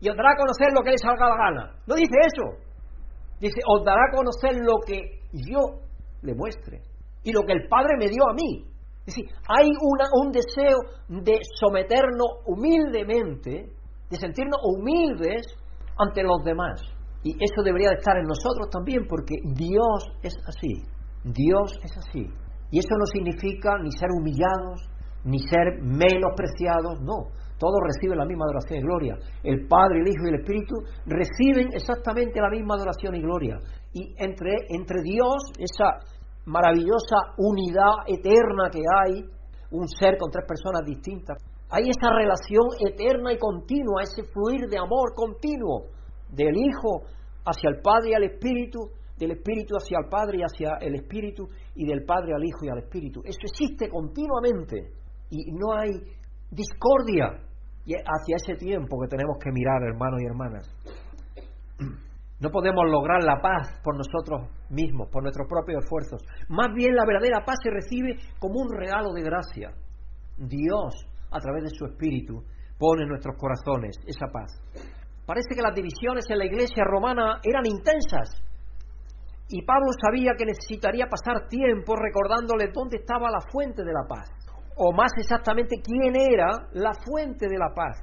S2: Y os dará a conocer lo que le salga la gana. No dice eso. Dice, os dará a conocer lo que yo le muestre y lo que el Padre me dio a mí. Es decir, hay un deseo de someternos humildemente, de sentirnos humildes ante los demás. Y eso debería de estar en nosotros también, porque Dios es así. Dios es así. Y eso no significa ni ser humillados, ni ser menospreciados, no. Todos reciben la misma adoración y gloria. El Padre, el Hijo y el Espíritu reciben exactamente la misma adoración y gloria. Y entre, entre Dios, esa maravillosa unidad eterna que hay, un ser con tres personas distintas, hay esa relación eterna y continua, ese fluir de amor continuo del Hijo hacia el Padre y al Espíritu, del Espíritu hacia el Padre y hacia el Espíritu, y del Padre al Hijo y al Espíritu. Eso existe continuamente y no hay discordia hacia ese tiempo que tenemos que mirar, hermanos y hermanas. No podemos lograr la paz por nosotros mismos, por nuestros propios esfuerzos. Más bien la verdadera paz se recibe como un regalo de gracia. Dios, a través de su Espíritu, pone en nuestros corazones esa paz. Parece que las divisiones en la iglesia romana eran intensas. Y Pablo sabía que necesitaría pasar tiempo recordándole dónde estaba la fuente de la paz. O más exactamente, quién era la fuente de la paz.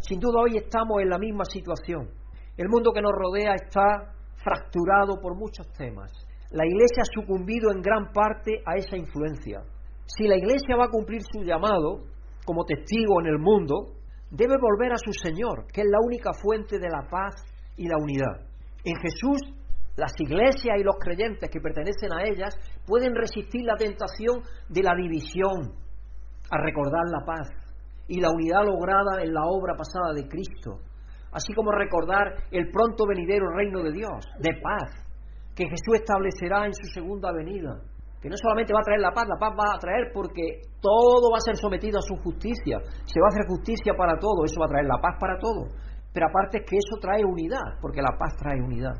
S2: Sin duda hoy estamos en la misma situación. El mundo que nos rodea está fracturado por muchos temas. La Iglesia ha sucumbido en gran parte a esa influencia. Si la Iglesia va a cumplir su llamado como testigo en el mundo, debe volver a su Señor, que es la única fuente de la paz y la unidad. En Jesús, las iglesias y los creyentes que pertenecen a ellas pueden resistir la tentación de la división, a recordar la paz y la unidad lograda en la obra pasada de Cristo, así como recordar el pronto venidero reino de Dios, de paz, que Jesús establecerá en su segunda venida que no solamente va a traer la paz, la paz va a traer porque todo va a ser sometido a su justicia, se va a hacer justicia para todo, eso va a traer la paz para todo. Pero aparte es que eso trae unidad, porque la paz trae unidad.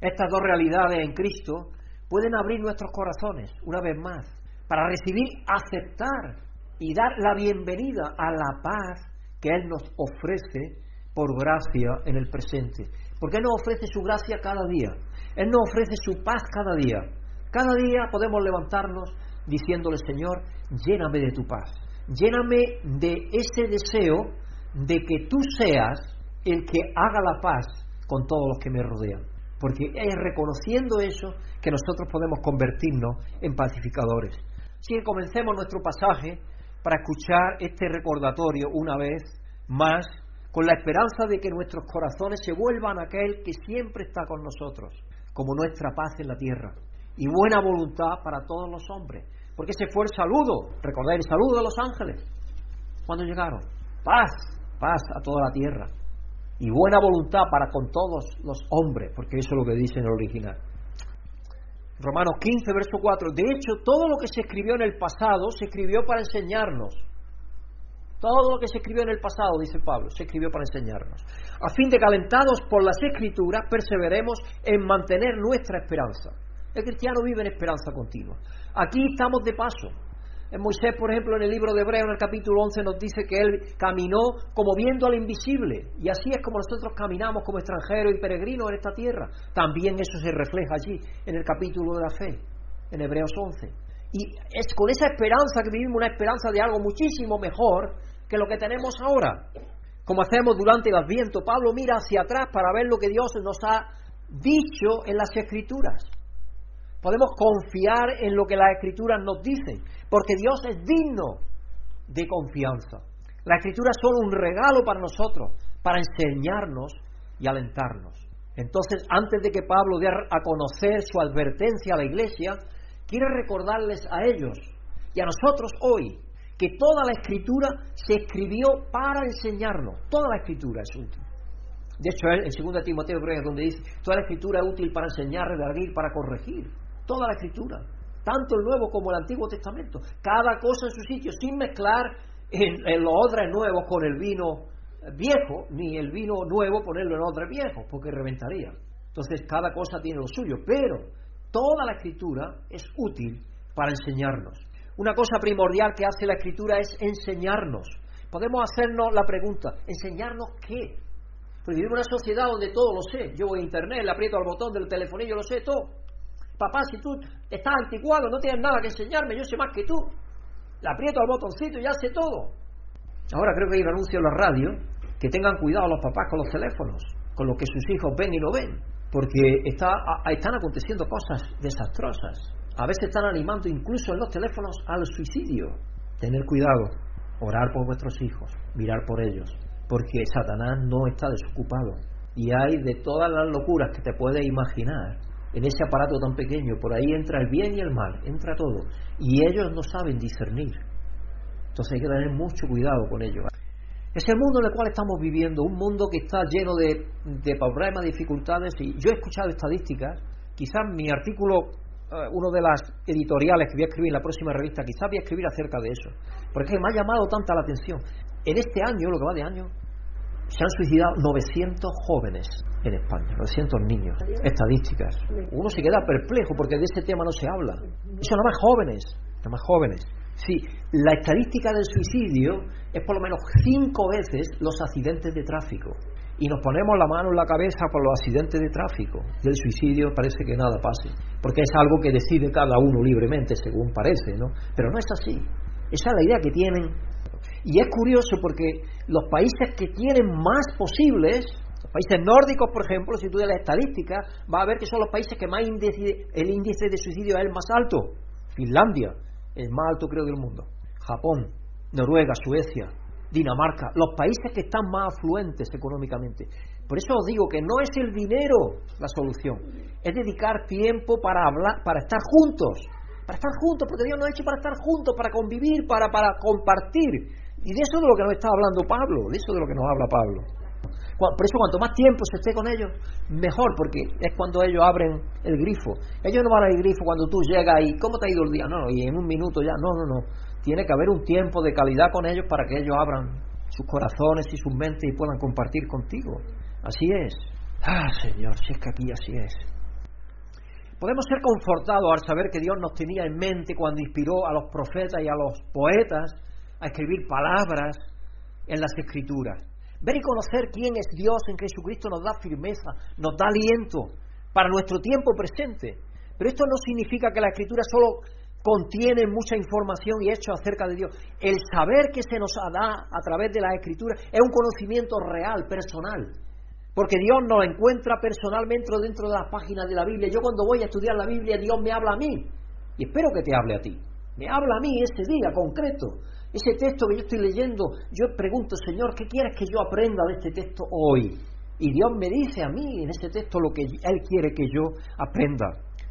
S2: Estas dos realidades en Cristo pueden abrir nuestros corazones, una vez más, para recibir, aceptar y dar la bienvenida a la paz que Él nos ofrece por gracia en el presente. Porque Él nos ofrece su gracia cada día. Él nos ofrece su paz cada día. Cada día podemos levantarnos diciéndole, Señor, lléname de tu paz, lléname de ese deseo de que tú seas el que haga la paz con todos los que me rodean. Porque es reconociendo eso que nosotros podemos convertirnos en pacificadores. Así que comencemos nuestro pasaje para escuchar este recordatorio una vez más, con la esperanza de que nuestros corazones se vuelvan a aquel que siempre está con nosotros, como nuestra paz en la tierra y buena voluntad para todos los hombres. Porque ese fue el saludo, recordáis el saludo de los ángeles cuando llegaron. Paz, paz a toda la tierra. Y buena voluntad para con todos los hombres, porque eso es lo que dice en el original. Romanos 15, verso 4. De hecho, todo lo que se escribió en el pasado se escribió para enseñarnos. Todo lo que se escribió en el pasado, dice Pablo, se escribió para enseñarnos. A fin de calentados por las escrituras, perseveremos en mantener nuestra esperanza. El cristiano vive en esperanza continua. Aquí estamos de paso. En Moisés, por ejemplo, en el libro de Hebreo, en el capítulo 11, nos dice que él caminó como viendo al invisible. Y así es como nosotros caminamos como extranjeros y peregrinos en esta tierra. También eso se refleja allí, en el capítulo de la fe, en Hebreos 11. Y es con esa esperanza que vivimos una esperanza de algo muchísimo mejor que lo que tenemos ahora. Como hacemos durante el Adviento, Pablo mira hacia atrás para ver lo que Dios nos ha dicho en las Escrituras. Podemos confiar en lo que las escrituras nos dicen, porque Dios es digno de confianza. La escritura es un regalo para nosotros, para enseñarnos y alentarnos. Entonces, antes de que Pablo dé a conocer su advertencia a la iglesia, quiere recordarles a ellos y a nosotros hoy que toda la escritura se escribió para enseñarnos. Toda la escritura es útil. De hecho, en 2 Timoteo donde dice, toda la escritura es útil para enseñar, redarguir, para corregir. Toda la escritura. Tanto el Nuevo como el Antiguo Testamento. Cada cosa en su sitio, sin mezclar en, los odres nuevos con el vino viejo, ni el vino nuevo ponerlo en odres viejos, porque reventaría. Entonces, cada cosa tiene lo suyo. Pero toda la escritura es útil para enseñarnos. Una cosa primordial que hace la escritura es enseñarnos. Podemos hacernos la pregunta, ¿enseñarnos qué? Porque vivimos en una sociedad donde todo lo sé. Yo voy a internet, le aprieto al botón del yo lo sé todo. Papá, si tú estás anticuado, no tienes nada que enseñarme, yo sé más que tú. Le aprieto al botoncito y ya sé todo. Ahora creo que hay un anuncio en la radio que tengan cuidado los papás con los teléfonos, con lo que sus hijos ven y no ven, porque está, están aconteciendo cosas desastrosas. A veces están animando incluso en los teléfonos al suicidio. Tener cuidado, orar por vuestros hijos, mirar por ellos, porque Satanás no está desocupado. Y hay de todas las locuras que te puedes imaginar en ese aparato tan pequeño. Por ahí entra el bien y el mal, entra todo. Y ellos no saben discernir. Entonces hay que tener mucho cuidado con ellos. Es el mundo en el cual estamos viviendo, un mundo que está lleno de, de problemas, dificultades. Y yo he escuchado estadísticas, quizás mi artículo eh, uno de las editoriales que voy a escribir en la próxima revista, quizás voy a escribir acerca de eso, porque me ha llamado tanta la atención. En este año, lo que va de año, se han suicidado 900 jóvenes en España, 900 niños, estadísticas. Uno se queda perplejo porque de ese tema no se habla. Son nada más jóvenes, nada más jóvenes. Sí, la estadística del suicidio es por lo menos cinco veces los accidentes de tráfico y nos ponemos la mano en la cabeza por los accidentes de tráfico. Del suicidio parece que nada pase, porque es algo que decide cada uno libremente, según parece, ¿no? Pero no es así. Esa es la idea que tienen. Y es curioso porque los países que tienen más posibles, los países nórdicos, por ejemplo, si tú ves la estadística, va a ver que son los países que más el índice de suicidio es el más alto. Finlandia, el más alto creo del mundo. Japón, Noruega, Suecia, Dinamarca, los países que están más afluentes económicamente. Por eso os digo que no es el dinero la solución, es dedicar tiempo para hablar, para estar juntos, para estar juntos, porque Dios nos ha hecho para estar juntos, para convivir, para, para compartir. Y de eso es de lo que nos está hablando Pablo, de eso es de lo que nos habla Pablo. Por eso cuanto más tiempo se esté con ellos, mejor, porque es cuando ellos abren el grifo. Ellos no van al grifo cuando tú llegas y ¿cómo te ha ido el día? No, y en un minuto ya, no, no, no. Tiene que haber un tiempo de calidad con ellos para que ellos abran sus corazones y sus mentes y puedan compartir contigo. Así es. Ah, Señor, si es que aquí así es. Podemos ser confortados al saber que Dios nos tenía en mente cuando inspiró a los profetas y a los poetas a escribir palabras en las escrituras. Ver y conocer quién es Dios en Jesucristo nos da firmeza, nos da aliento para nuestro tiempo presente. Pero esto no significa que la escritura solo contienen mucha información y hechos acerca de Dios. El saber que se nos da a través de la Escritura es un conocimiento real, personal. Porque Dios nos encuentra personalmente dentro de las páginas de la Biblia. Yo cuando voy a estudiar la Biblia, Dios me habla a mí. Y espero que te hable a ti. Me habla a mí ese día concreto. Ese texto que yo estoy leyendo, yo pregunto, Señor, ¿qué quieres que yo aprenda de este texto hoy? Y Dios me dice a mí en ese texto lo que Él quiere que yo aprenda.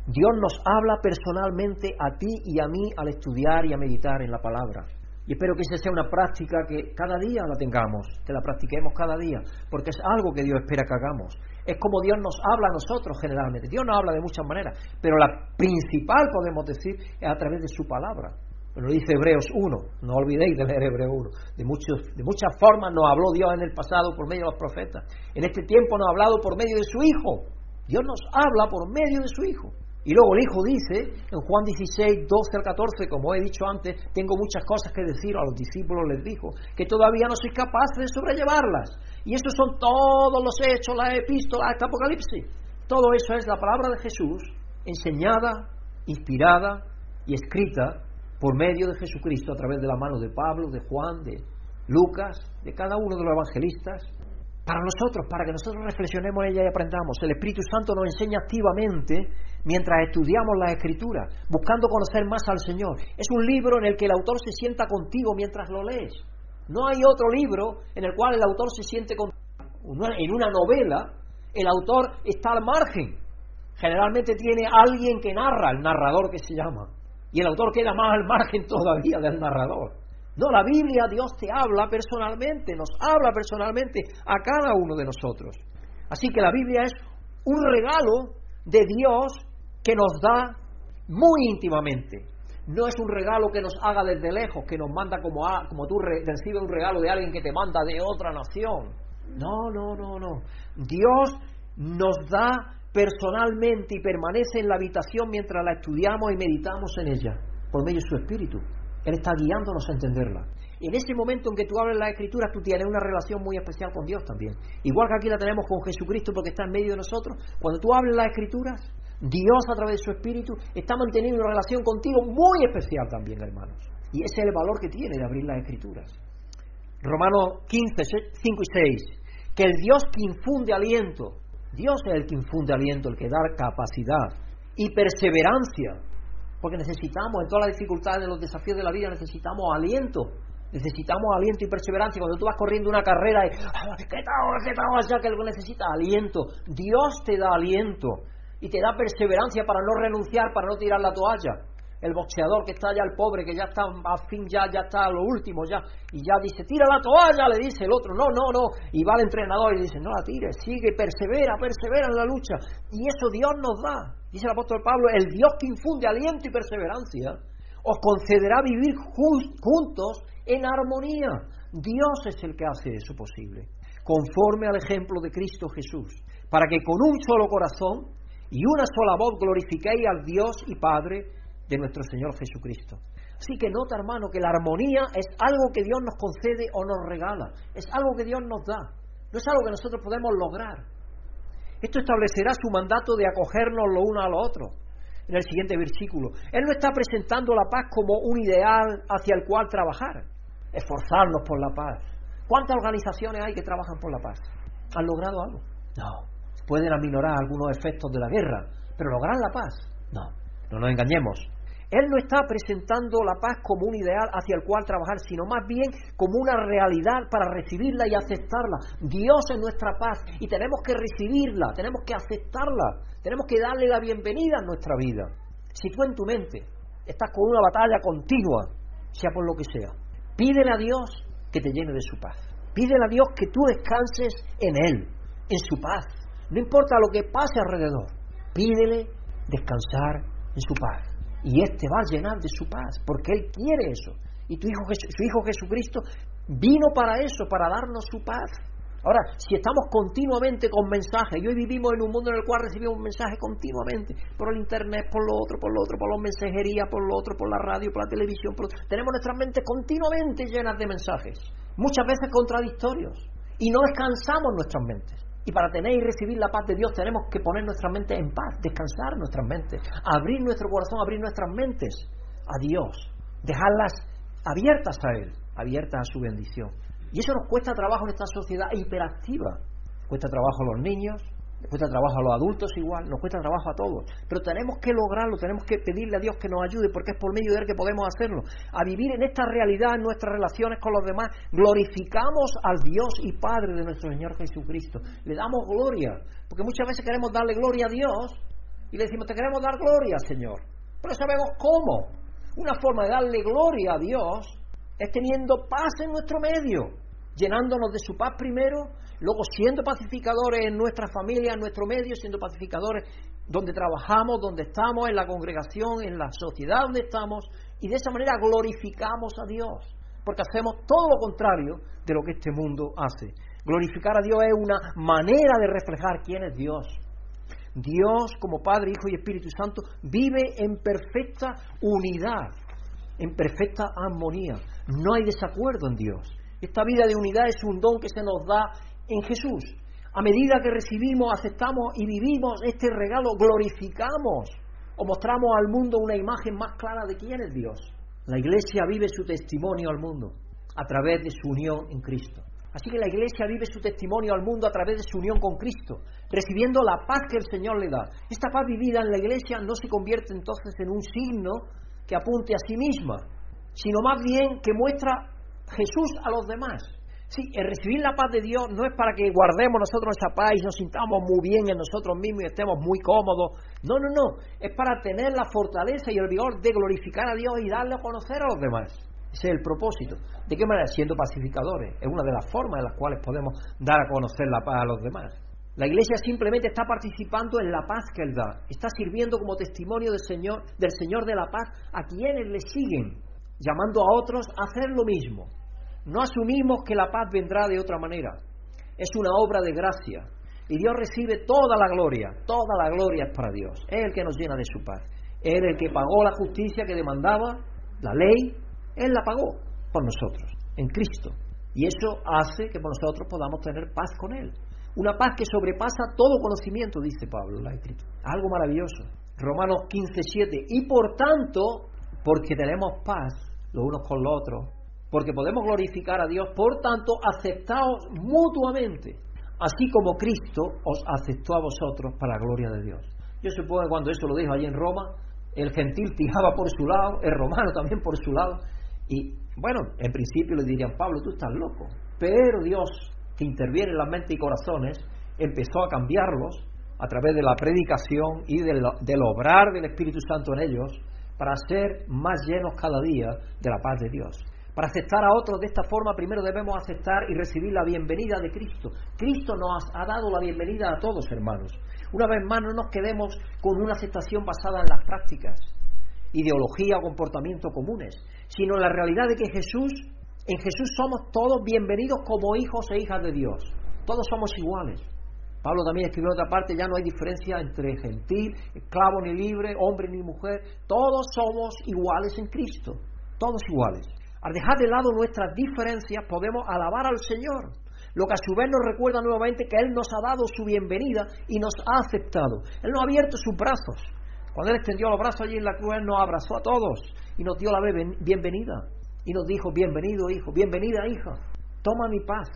S2: Dios nos habla personalmente a ti y a mí al estudiar y a meditar en la palabra. Y espero que esa sea una práctica que cada día la tengamos, que la practiquemos cada día, porque es algo que Dios espera que hagamos. Es como Dios nos habla a nosotros generalmente. Dios nos habla de muchas maneras, pero la principal, podemos decir, es a través de su palabra. Lo dice Hebreos 1, no olvidéis de leer Hebreos 1. De, muchos, de muchas formas nos habló Dios en el pasado por medio de los profetas. En este tiempo nos ha hablado por medio de su Hijo. Dios nos habla por medio de su Hijo. Y luego el Hijo dice, en Juan 16, 12 al 14, como he dicho antes, tengo muchas cosas que decir, a los discípulos les dijo, que todavía no soy capaz de sobrellevarlas. Y estos son todos los hechos, la epístola, este Apocalipsis. Todo eso es la palabra de Jesús, enseñada, inspirada y escrita por medio de Jesucristo a través de la mano de Pablo, de Juan, de Lucas, de cada uno de los evangelistas, para nosotros, para que nosotros reflexionemos en ella y aprendamos. El Espíritu Santo nos enseña activamente mientras estudiamos la Escritura, buscando conocer más al Señor. Es un libro en el que el autor se sienta contigo mientras lo lees. No hay otro libro en el cual el autor se siente con... En una novela, el autor está al margen. Generalmente tiene alguien que narra, el narrador que se llama. Y el autor queda más al margen todavía del narrador. No, la Biblia, Dios te habla personalmente, nos habla personalmente a cada uno de nosotros. Así que la Biblia es un regalo de Dios que nos da muy íntimamente. No es un regalo que nos haga desde lejos, que nos manda como, a, como tú recibes un regalo de alguien que te manda de otra nación. No, no, no, no. Dios nos da personalmente y permanece en la habitación mientras la estudiamos y meditamos en ella, por medio de su Espíritu. Él está guiándonos a entenderla. En ese momento en que tú hablas la Escritura, tú tienes una relación muy especial con Dios también. Igual que aquí la tenemos con Jesucristo porque está en medio de nosotros. Cuando tú hablas las Escrituras, Dios a través de su Espíritu está manteniendo una relación contigo muy especial también, hermanos. Y ese es el valor que tiene de abrir las Escrituras. Romanos 15, 5 y 6. Que el Dios que infunde aliento, Dios es el que infunde aliento, el que da capacidad y perseverancia porque necesitamos, en todas las dificultades de los desafíos de la vida, necesitamos aliento. Necesitamos aliento y perseverancia. Cuando tú vas corriendo una carrera y, ¿qué tal? ¿Qué tal? Ya que necesita aliento. Dios te da aliento y te da perseverancia para no renunciar, para no tirar la toalla el boxeador que está ya el pobre, que ya está a fin, ya, ya está a lo último, ya, y ya dice, tira la toalla, le dice el otro, no, no, no, y va el entrenador y dice, no la tires, sigue, persevera, persevera en la lucha, y eso Dios nos da, dice el apóstol Pablo, el Dios que infunde aliento y perseverancia, os concederá vivir juntos en armonía. Dios es el que hace eso posible, conforme al ejemplo de Cristo Jesús, para que con un solo corazón y una sola voz glorifiquéis al Dios y Padre, de nuestro Señor Jesucristo. Así que nota, hermano, que la armonía es algo que Dios nos concede o nos regala, es algo que Dios nos da, no es algo que nosotros podemos lograr. Esto establecerá su mandato de acogernos lo uno a lo otro. En el siguiente versículo, Él no está presentando la paz como un ideal hacia el cual trabajar, esforzarnos por la paz. ¿Cuántas organizaciones hay que trabajan por la paz? ¿Han logrado algo? No. Pueden aminorar algunos efectos de la guerra, pero lograr la paz, no. No nos engañemos. Él no está presentando la paz como un ideal hacia el cual trabajar, sino más bien como una realidad para recibirla y aceptarla. Dios es nuestra paz y tenemos que recibirla, tenemos que aceptarla, tenemos que darle la bienvenida a nuestra vida. Si tú en tu mente estás con una batalla continua, sea por lo que sea, pídele a Dios que te llene de su paz. Pídele a Dios que tú descanses en Él, en su paz. No importa lo que pase alrededor, pídele descansar en su paz y Él te va a llenar de su paz, porque Él quiere eso. Y su Hijo Jesucristo vino para eso, para darnos su paz. Ahora, si estamos continuamente con mensajes, y hoy vivimos en un mundo en el cual recibimos mensajes continuamente, por el internet, por lo otro, por lo otro, por la mensajería, por lo otro, por la radio, por la televisión, tenemos nuestras mentes continuamente llenas de mensajes, muchas veces contradictorios, y no descansamos nuestras mentes. Y para tener y recibir la paz de Dios tenemos que poner nuestra mente en paz, descansar nuestras mentes, abrir nuestro corazón, abrir nuestras mentes a Dios, dejarlas abiertas a Él, abiertas a su bendición. Y eso nos cuesta trabajo en esta sociedad hiperactiva. Cuesta trabajo a los niños, nos cuesta trabajo a los adultos igual, nos cuesta trabajo a todos. Pero tenemos que lograrlo, tenemos que pedirle a Dios que nos ayude, porque es por medio de Él que podemos hacerlo. A vivir en esta realidad, en nuestras relaciones con los demás, glorificamos al Dios y Padre de nuestro Señor Jesucristo. Le damos gloria, porque muchas veces queremos darle gloria a Dios y le decimos, te queremos dar gloria, Señor. Pero sabemos cómo. Una forma de darle gloria a Dios es teniendo paz en nuestro medio llenándonos de su paz primero, luego siendo pacificadores en nuestra familia, en nuestro medio, siendo pacificadores donde trabajamos, donde estamos, en la congregación, en la sociedad donde estamos, y de esa manera glorificamos a Dios, porque hacemos todo lo contrario de lo que este mundo hace. Glorificar a Dios es una manera de reflejar quién es Dios. Dios, como Padre, Hijo y Espíritu Santo, vive en perfecta unidad, en perfecta armonía. No hay desacuerdo en Dios. Esta vida de unidad es un don que se nos da en Jesús. A medida que recibimos, aceptamos y vivimos este regalo, glorificamos o mostramos al mundo una imagen más clara de quién es Dios. La iglesia vive su testimonio al mundo a través de su unión en Cristo. Así que la iglesia vive su testimonio al mundo a través de su unión con Cristo, recibiendo la paz que el Señor le da. Esta paz vivida en la iglesia no se convierte entonces en un signo que apunte a sí misma, sino más bien que muestra Jesús a los demás. Sí, el recibir la paz de Dios no es para que guardemos nosotros esa paz y nos sintamos muy bien en nosotros mismos y estemos muy cómodos. No, no, no. Es para tener la fortaleza y el vigor de glorificar a Dios y darle a conocer a los demás. Ese es el propósito. ¿De qué manera? Siendo pacificadores. Es una de las formas en las cuales podemos dar a conocer la paz a los demás. La iglesia simplemente está participando en la paz que Él da. Está sirviendo como testimonio del Señor, del Señor de la paz a quienes le siguen, llamando a otros a hacer lo mismo. No asumimos que la paz vendrá de otra manera. Es una obra de gracia. Y Dios recibe toda la gloria. Toda la gloria es para Dios. Es el que nos llena de su paz. Es el que pagó la justicia que demandaba la ley. Él la pagó por nosotros, en Cristo. Y eso hace que nosotros podamos tener paz con Él. Una paz que sobrepasa todo conocimiento, dice Pablo en la Escritura. Algo maravilloso. Romanos 15, 7. Y por tanto, porque tenemos paz los unos con los otros, porque podemos glorificar a Dios, por tanto, aceptaos mutuamente, así como Cristo os aceptó a vosotros para la gloria de Dios. Yo supongo que cuando eso lo dijo allí en Roma, el gentil tiraba por su lado, el romano también por su lado, y bueno, en principio le dirían, Pablo, tú estás loco, pero Dios, que interviene en la mente y corazones, empezó a cambiarlos a través de la predicación y del, del obrar del Espíritu Santo en ellos, para ser más llenos cada día de la paz de Dios. Para aceptar a otros de esta forma, primero debemos aceptar y recibir la bienvenida de Cristo. Cristo nos ha dado la bienvenida a todos, hermanos. Una vez más, no nos quedemos con una aceptación basada en las prácticas, ideología o comportamientos comunes, sino en la realidad de que Jesús, en Jesús somos todos bienvenidos como hijos e hijas de Dios. Todos somos iguales. Pablo también escribió en otra parte, ya no hay diferencia entre gentil, esclavo ni libre, hombre ni mujer. Todos somos iguales en Cristo. Todos iguales. Al dejar de lado nuestras diferencias podemos alabar al Señor, lo que a su vez nos recuerda nuevamente que Él nos ha dado su bienvenida y nos ha aceptado. Él nos ha abierto sus brazos. Cuando Él extendió los brazos allí en la cruz, Él nos abrazó a todos y nos dio la bienvenida. Y nos dijo, bienvenido hijo, bienvenida hija, toma mi paz.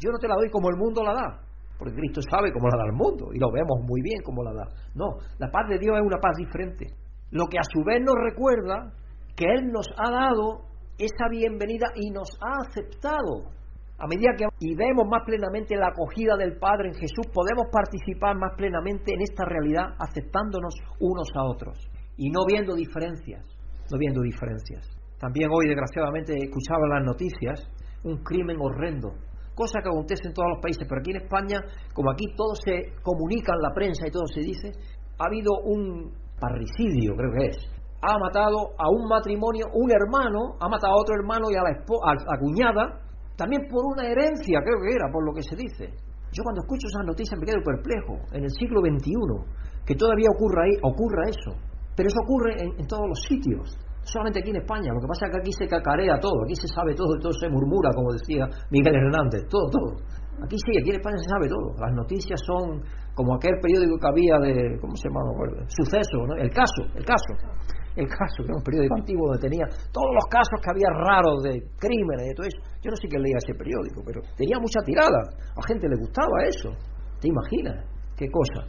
S2: Yo no te la doy como el mundo la da, porque Cristo sabe cómo la da el mundo y lo vemos muy bien cómo la da. No, la paz de Dios es una paz diferente. Lo que a su vez nos recuerda que Él nos ha dado esa bienvenida y nos ha aceptado. A medida que y vemos más plenamente la acogida del Padre en Jesús, podemos participar más plenamente en esta realidad aceptándonos unos a otros y no viendo diferencias, no viendo diferencias. También hoy, desgraciadamente, escuchaba las noticias un crimen horrendo, cosa que acontece en todos los países, pero aquí en España, como aquí todo se comunica en la prensa y todo se dice, ha habido un parricidio, creo que es, ha matado a un matrimonio, un hermano, ha matado a otro hermano y a la, a la cuñada, también por una herencia, creo que era, por lo que se dice. Yo cuando escucho esas noticias me quedo perplejo, en el siglo XXI, que todavía ocurra, ahí, ocurra eso. Pero eso ocurre en, todos los sitios, solamente aquí en España. Lo que pasa es que aquí se cacarea todo, aquí se sabe todo todo se murmura, como decía Miguel Hernández, todo, todo. Aquí sí, aquí en España se sabe todo. Las noticias son como aquel periódico que había de, ¿cómo se llama? Suceso, ¿no? El caso, el caso. El caso, que era un periódico antiguo donde tenía todos los casos que había raros de crímenes y todo eso. Yo no sé quién leía ese periódico, pero tenía mucha tirada. A gente le gustaba eso. ¿Te imaginas? ¿Qué cosa?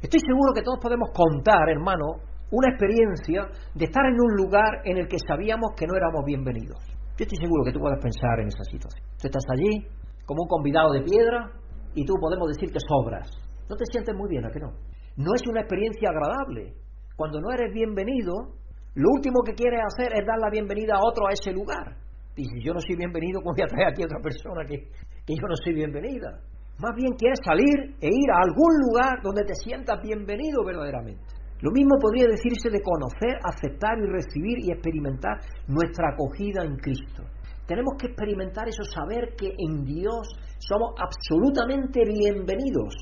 S2: Estoy seguro que todos podemos contar, hermano, una experiencia de estar en un lugar en el que sabíamos que no éramos bienvenidos. Yo estoy seguro que tú puedes pensar en esa situación. Tú estás allí como un convidado de piedra y tú podemos decir que sobras. No te sientes muy bien, ¿a que no? No es una experiencia agradable. Cuando no eres bienvenido, lo último que quieres hacer es dar la bienvenida a otro a ese lugar. Y si yo no soy bienvenido, ¿cómo voy a traer aquí a otra persona que, que yo no soy bienvenida? Más bien quieres salir e ir a algún lugar donde te sientas bienvenido verdaderamente. Lo mismo podría decirse de conocer, aceptar y recibir y experimentar nuestra acogida en Cristo. Tenemos que experimentar eso, saber que en Dios somos absolutamente bienvenidos,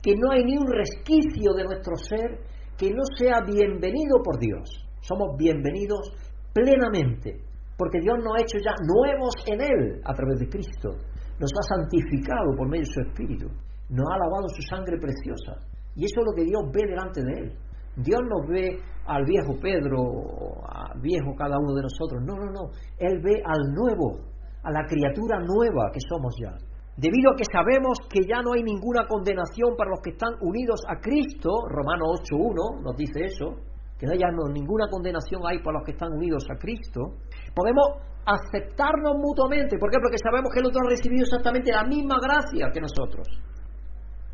S2: que no hay ni un resquicio de nuestro ser que no sea bienvenido por Dios. Somos bienvenidos plenamente, porque Dios nos ha hecho ya nuevos en Él a través de Cristo. Nos ha santificado por medio de su Espíritu. Nos ha lavado su sangre preciosa. Y eso es lo que Dios ve delante de Él. Dios nos ve al viejo Pedro, al viejo cada uno de nosotros. No, no, no. Él ve al nuevo, a la criatura nueva que somos ya. Debido a que sabemos que ya no hay ninguna condenación para los que están unidos a Cristo, Romanos 8.1 nos dice eso, que no haya ninguna condenación hay para los que están unidos a Cristo, podemos aceptarnos mutuamente. ¿Por qué? Porque sabemos que el otro ha recibido exactamente la misma gracia que nosotros.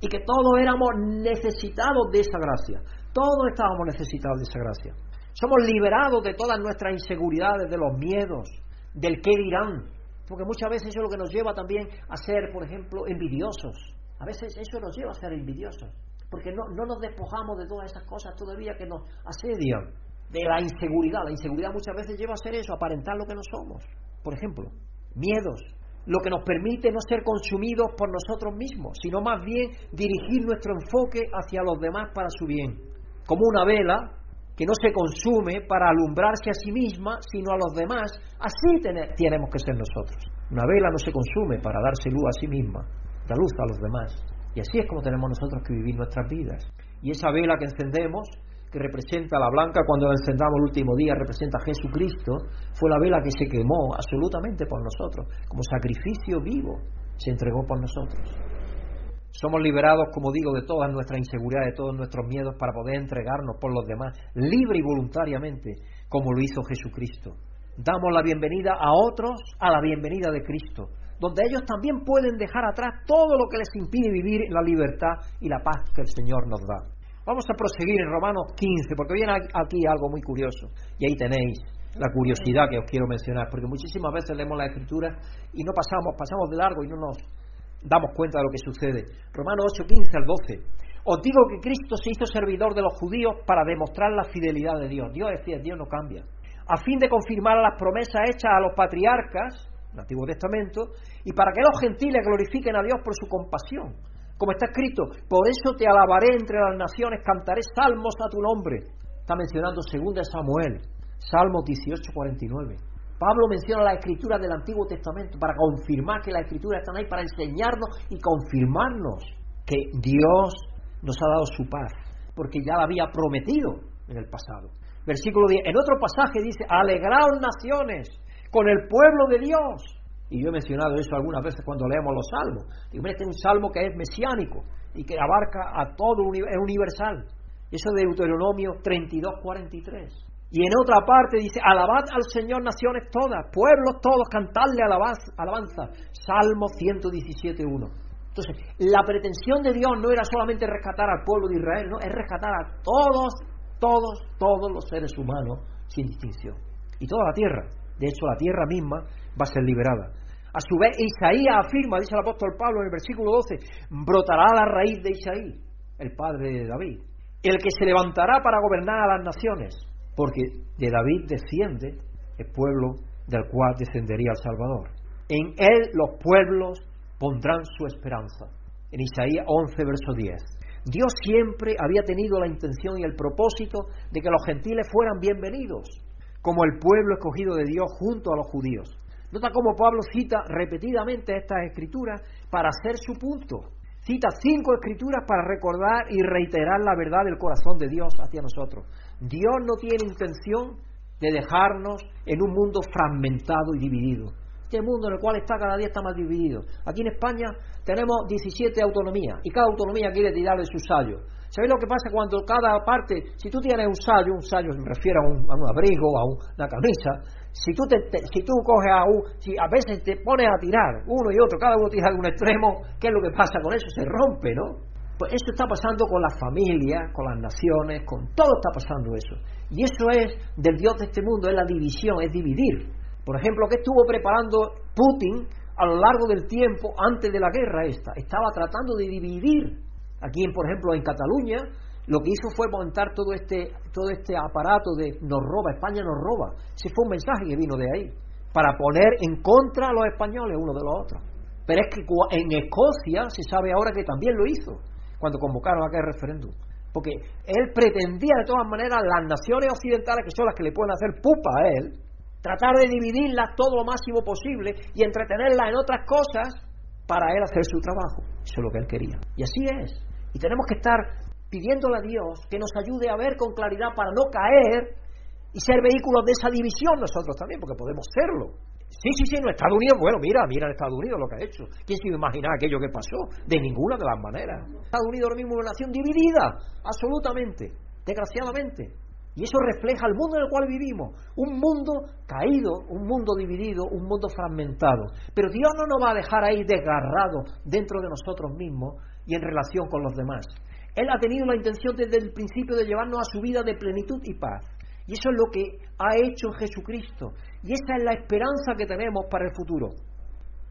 S2: Y que todos éramos necesitados de esa gracia. Todos estábamos necesitados de esa gracia. Somos liberados de todas nuestras inseguridades, de los miedos, del qué dirán. Porque muchas veces eso es lo que nos lleva también a ser, por ejemplo, envidiosos. A veces eso nos lleva a ser envidiosos. Porque no, no nos despojamos de todas esas cosas todavía que nos asedian de la inseguridad. La inseguridad muchas veces lleva a ser eso, aparentar lo que no somos. Por ejemplo, miedos, lo que nos permite no ser consumidos por nosotros mismos, sino más bien dirigir nuestro enfoque hacia los demás para su bien. Como una vela que no se consume para alumbrarse a sí misma, sino a los demás, así tenemos que ser nosotros. Una vela no se consume para darse luz a sí misma, da luz a los demás. Y así es como tenemos nosotros que vivir nuestras vidas. Y esa vela que encendemos que representa la blanca cuando la encendamos el último día, representa a Jesucristo, fue la vela que se quemó absolutamente por nosotros, como sacrificio vivo, se entregó por nosotros. Somos liberados, como digo, de todas nuestras inseguridades, de todos nuestros miedos para poder entregarnos por los demás, libre y voluntariamente, como lo hizo Jesucristo. Damos la bienvenida a otros a la bienvenida de Cristo, donde ellos también pueden dejar atrás todo lo que les impide vivir la libertad y la paz que el Señor nos da. Vamos a proseguir en Romanos 15, porque viene aquí algo muy curioso. Y ahí tenéis la curiosidad que os quiero mencionar, porque muchísimas veces leemos la Escritura y no pasamos, pasamos de largo y no nos damos cuenta de lo que sucede. Romanos 8, 15 al 12. Os digo que Cristo se hizo servidor de los judíos para demostrar la fidelidad de Dios. Dios decía, Dios no cambia. A fin de confirmar las promesas hechas a los patriarcas, el Antiguo Testamento, y para que los gentiles glorifiquen a Dios por su compasión como está escrito, por eso te alabaré entre las naciones, cantaré salmos a tu nombre. Está mencionando 2 Samuel, Salmo 18, 49. Pablo menciona la escritura del Antiguo Testamento para confirmar que las escrituras están ahí para enseñarnos y confirmarnos que Dios nos ha dado su paz, porque ya la había prometido en el pasado. Versículo 10. En otro pasaje dice, alegraos naciones con el pueblo de Dios. Y yo he mencionado eso algunas veces cuando leemos los salmos. Digo, este es un salmo que es mesiánico y que abarca a todo, es universal. Eso de Deuteronomio 32, 43. Y en otra parte dice, alabad al Señor naciones todas, pueblos todos, cantadle alabanza. Salmo 117, 1. Entonces, la pretensión de Dios no era solamente rescatar al pueblo de Israel, no, es rescatar a todos, todos, todos los seres humanos sin distinción. Y toda la tierra. De hecho, la tierra misma va a ser liberada. A su vez, Isaías afirma, dice el apóstol Pablo en el versículo 12, brotará la raíz de Isaí, el padre de David, el que se levantará para gobernar a las naciones, porque de David desciende el pueblo del cual descendería el Salvador. En él los pueblos pondrán su esperanza. En Isaías 11, verso 10. Dios siempre había tenido la intención y el propósito de que los gentiles fueran bienvenidos, como el pueblo escogido de Dios junto a los judíos. Nota cómo Pablo cita repetidamente estas escrituras para hacer su punto. Cita cinco escrituras para recordar y reiterar la verdad del corazón de Dios hacia nosotros. Dios no tiene intención de dejarnos en un mundo fragmentado y dividido. Este mundo en el cual está cada día está más dividido. Aquí en España tenemos 17 autonomías y cada autonomía quiere tirarle su sallo. ¿Sabéis lo que pasa cuando cada parte, si tú tienes un sallo, un sallo me refiero a un, un abrigo, a una camisa, si tú, te, si tú coges a un, si a veces te pones a tirar uno y otro, cada uno tira de un extremo, ¿qué es lo que pasa con eso? Se rompe, ¿no? Pues eso está pasando con las familias, con las naciones, con todo está pasando eso. Y eso es del Dios de este mundo, es la división, es dividir. Por ejemplo, ¿qué estuvo preparando Putin a lo largo del tiempo antes de la guerra esta? Estaba tratando de dividir. Aquí, por ejemplo, en Cataluña, lo que hizo fue montar todo este, todo este aparato de nos roba, España nos roba. Ese fue un mensaje que vino de ahí, para poner en contra a los españoles uno de los otros. Pero es que en Escocia se sabe ahora que también lo hizo, cuando convocaron aquel referéndum. Porque él pretendía de todas maneras las naciones occidentales, que son las que le pueden hacer pupa a él, tratar de dividirlas todo lo máximo posible y entretenerlas en otras cosas para él hacer su trabajo. Eso es lo que él quería. Y así es. Y tenemos que estar pidiéndole a Dios que nos ayude a ver con claridad para no caer y ser vehículos de esa división nosotros también, porque podemos serlo. Sí, sí, sí, en Estados Unidos, bueno, mira, mira en Estados Unidos lo que ha hecho. ¿Quién se iba a imaginar aquello que pasó? De ninguna de las maneras. Estados Unidos ahora mismo una nación dividida, absolutamente, desgraciadamente. Y eso refleja el mundo en el cual vivimos. Un mundo caído, un mundo dividido, un mundo fragmentado. Pero Dios no nos va a dejar ahí desgarrado dentro de nosotros mismos y en relación con los demás. Él ha tenido la intención desde el principio de llevarnos a su vida de plenitud y paz. Y eso es lo que ha hecho Jesucristo. Y esa es la esperanza que tenemos para el futuro.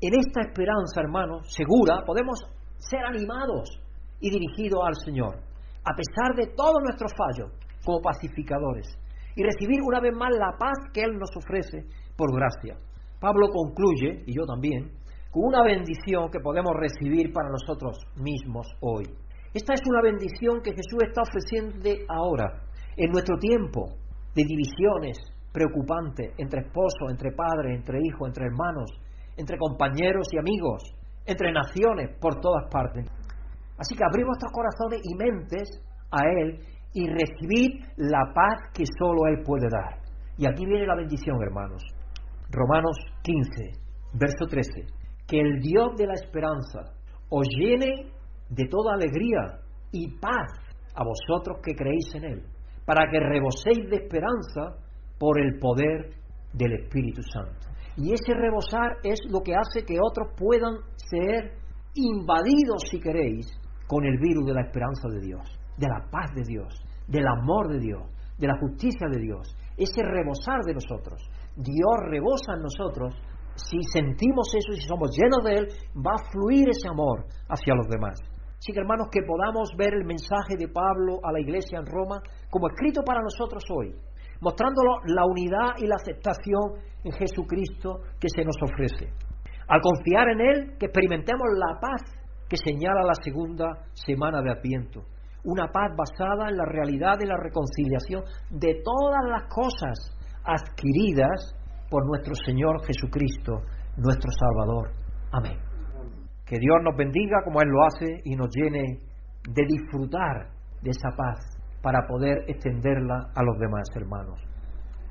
S2: En esta esperanza, hermanos, segura, podemos ser animados y dirigidos al Señor, a pesar de todos nuestros fallos, como pacificadores, y recibir una vez más la paz que Él nos ofrece por gracia. Pablo concluye, y yo también, con una bendición que podemos recibir para nosotros mismos hoy. Esta es una bendición que Jesús está ofreciendo ahora, en nuestro tiempo de divisiones preocupantes entre esposos, entre padres, entre hijos, entre hermanos, entre compañeros y amigos, entre naciones, por todas partes. Así que abrimos nuestros corazones y mentes a Él y recibir la paz que solo Él puede dar. Y aquí viene la bendición, hermanos. Romanos 15, verso 13. Que el Dios de la esperanza os llene de toda alegría y paz a vosotros que creéis en Él, para que reboséis de esperanza por el poder del Espíritu Santo. Y ese rebosar es lo que hace que otros puedan ser invadidos, si queréis, con el virus de la esperanza de Dios, de la paz de Dios, del amor de Dios, de la justicia de Dios. Ese rebosar de nosotros. Dios rebosa en nosotros. Si sentimos eso y si somos llenos de Él, va a fluir ese amor hacia los demás. Que hermanos, que podamos ver el mensaje de Pablo a la iglesia en Roma como escrito para nosotros hoy, mostrándolo la unidad y la aceptación en Jesucristo que se nos ofrece. Al confiar en Él, que experimentemos la paz que señala la segunda semana de Adviento. Una paz basada en la realidad de la reconciliación de todas las cosas adquiridas por nuestro Señor Jesucristo, nuestro Salvador. Amén. Que Dios nos bendiga como Él lo hace y nos llene de disfrutar de esa paz para poder extenderla a los demás hermanos.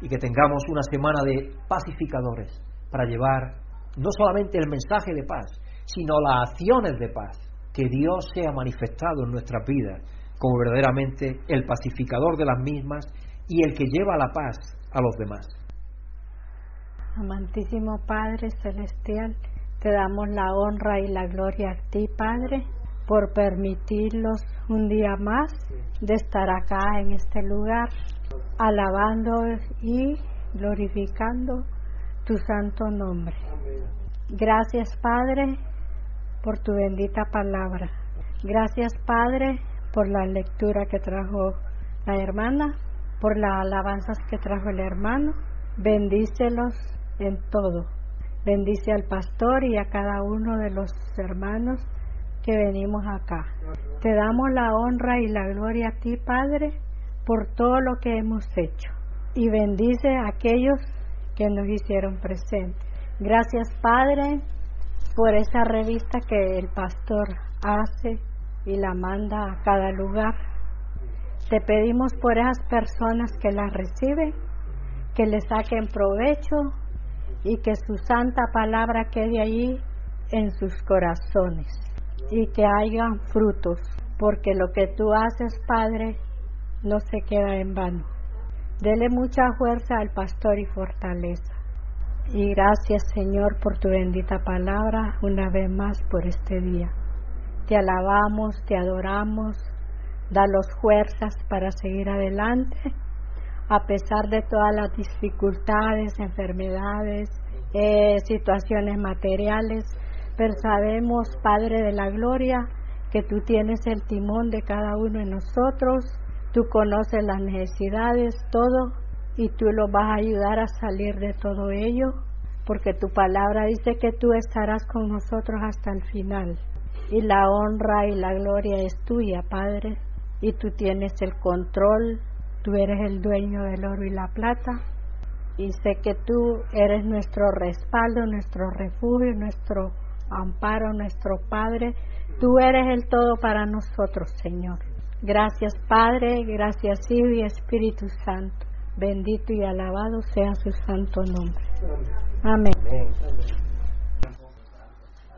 S2: Y que tengamos una semana de pacificadores para llevar no solamente el mensaje de paz, sino las acciones de paz. Que Dios sea manifestado en nuestras vidas como verdaderamente el pacificador de las mismas y el que lleva la paz a los demás.
S6: Amantísimo Padre Celestial, te damos la honra y la gloria a ti, Padre, por permitirnos un día más de estar acá en este lugar, alabando y glorificando tu santo nombre. Gracias, Padre, por tu bendita palabra. Gracias, Padre, por la lectura que trajo la hermana, por las alabanzas que trajo el hermano. Bendícelos en todo. Bendice al pastor y a cada uno de los hermanos que venimos acá. Te damos la honra y la gloria a ti, Padre, por todo lo que hemos hecho. Y bendice a aquellos que nos hicieron presentes. Gracias, Padre, por esa revista que el pastor hace y la manda a cada lugar. Te pedimos por esas personas que la reciben, que le saquen provecho y que su santa palabra quede allí en sus corazones y que hayan frutos, porque lo que tú haces, Padre, no se queda en vano. Dele mucha fuerza al pastor y fortaleza. Y gracias, Señor, por tu bendita palabra una vez más por este día. Te alabamos, te adoramos, danos fuerzas para seguir adelante a pesar de todas las dificultades, enfermedades, eh, situaciones materiales, pero sabemos, Padre de la Gloria, que tú tienes el timón de cada uno de nosotros, tú conoces las necesidades, todo, y tú lo vas a ayudar a salir de todo ello, porque tu palabra dice que tú estarás con nosotros hasta el final. Y la honra y la gloria es tuya, Padre, y tú tienes el control Tú eres el dueño del oro y la plata y sé que tú eres nuestro respaldo, nuestro refugio, nuestro amparo, nuestro Padre. Tú eres el todo para nosotros, Señor. Gracias, Padre, gracias, Hijo y Espíritu Santo. Bendito y alabado sea su santo nombre. Amén.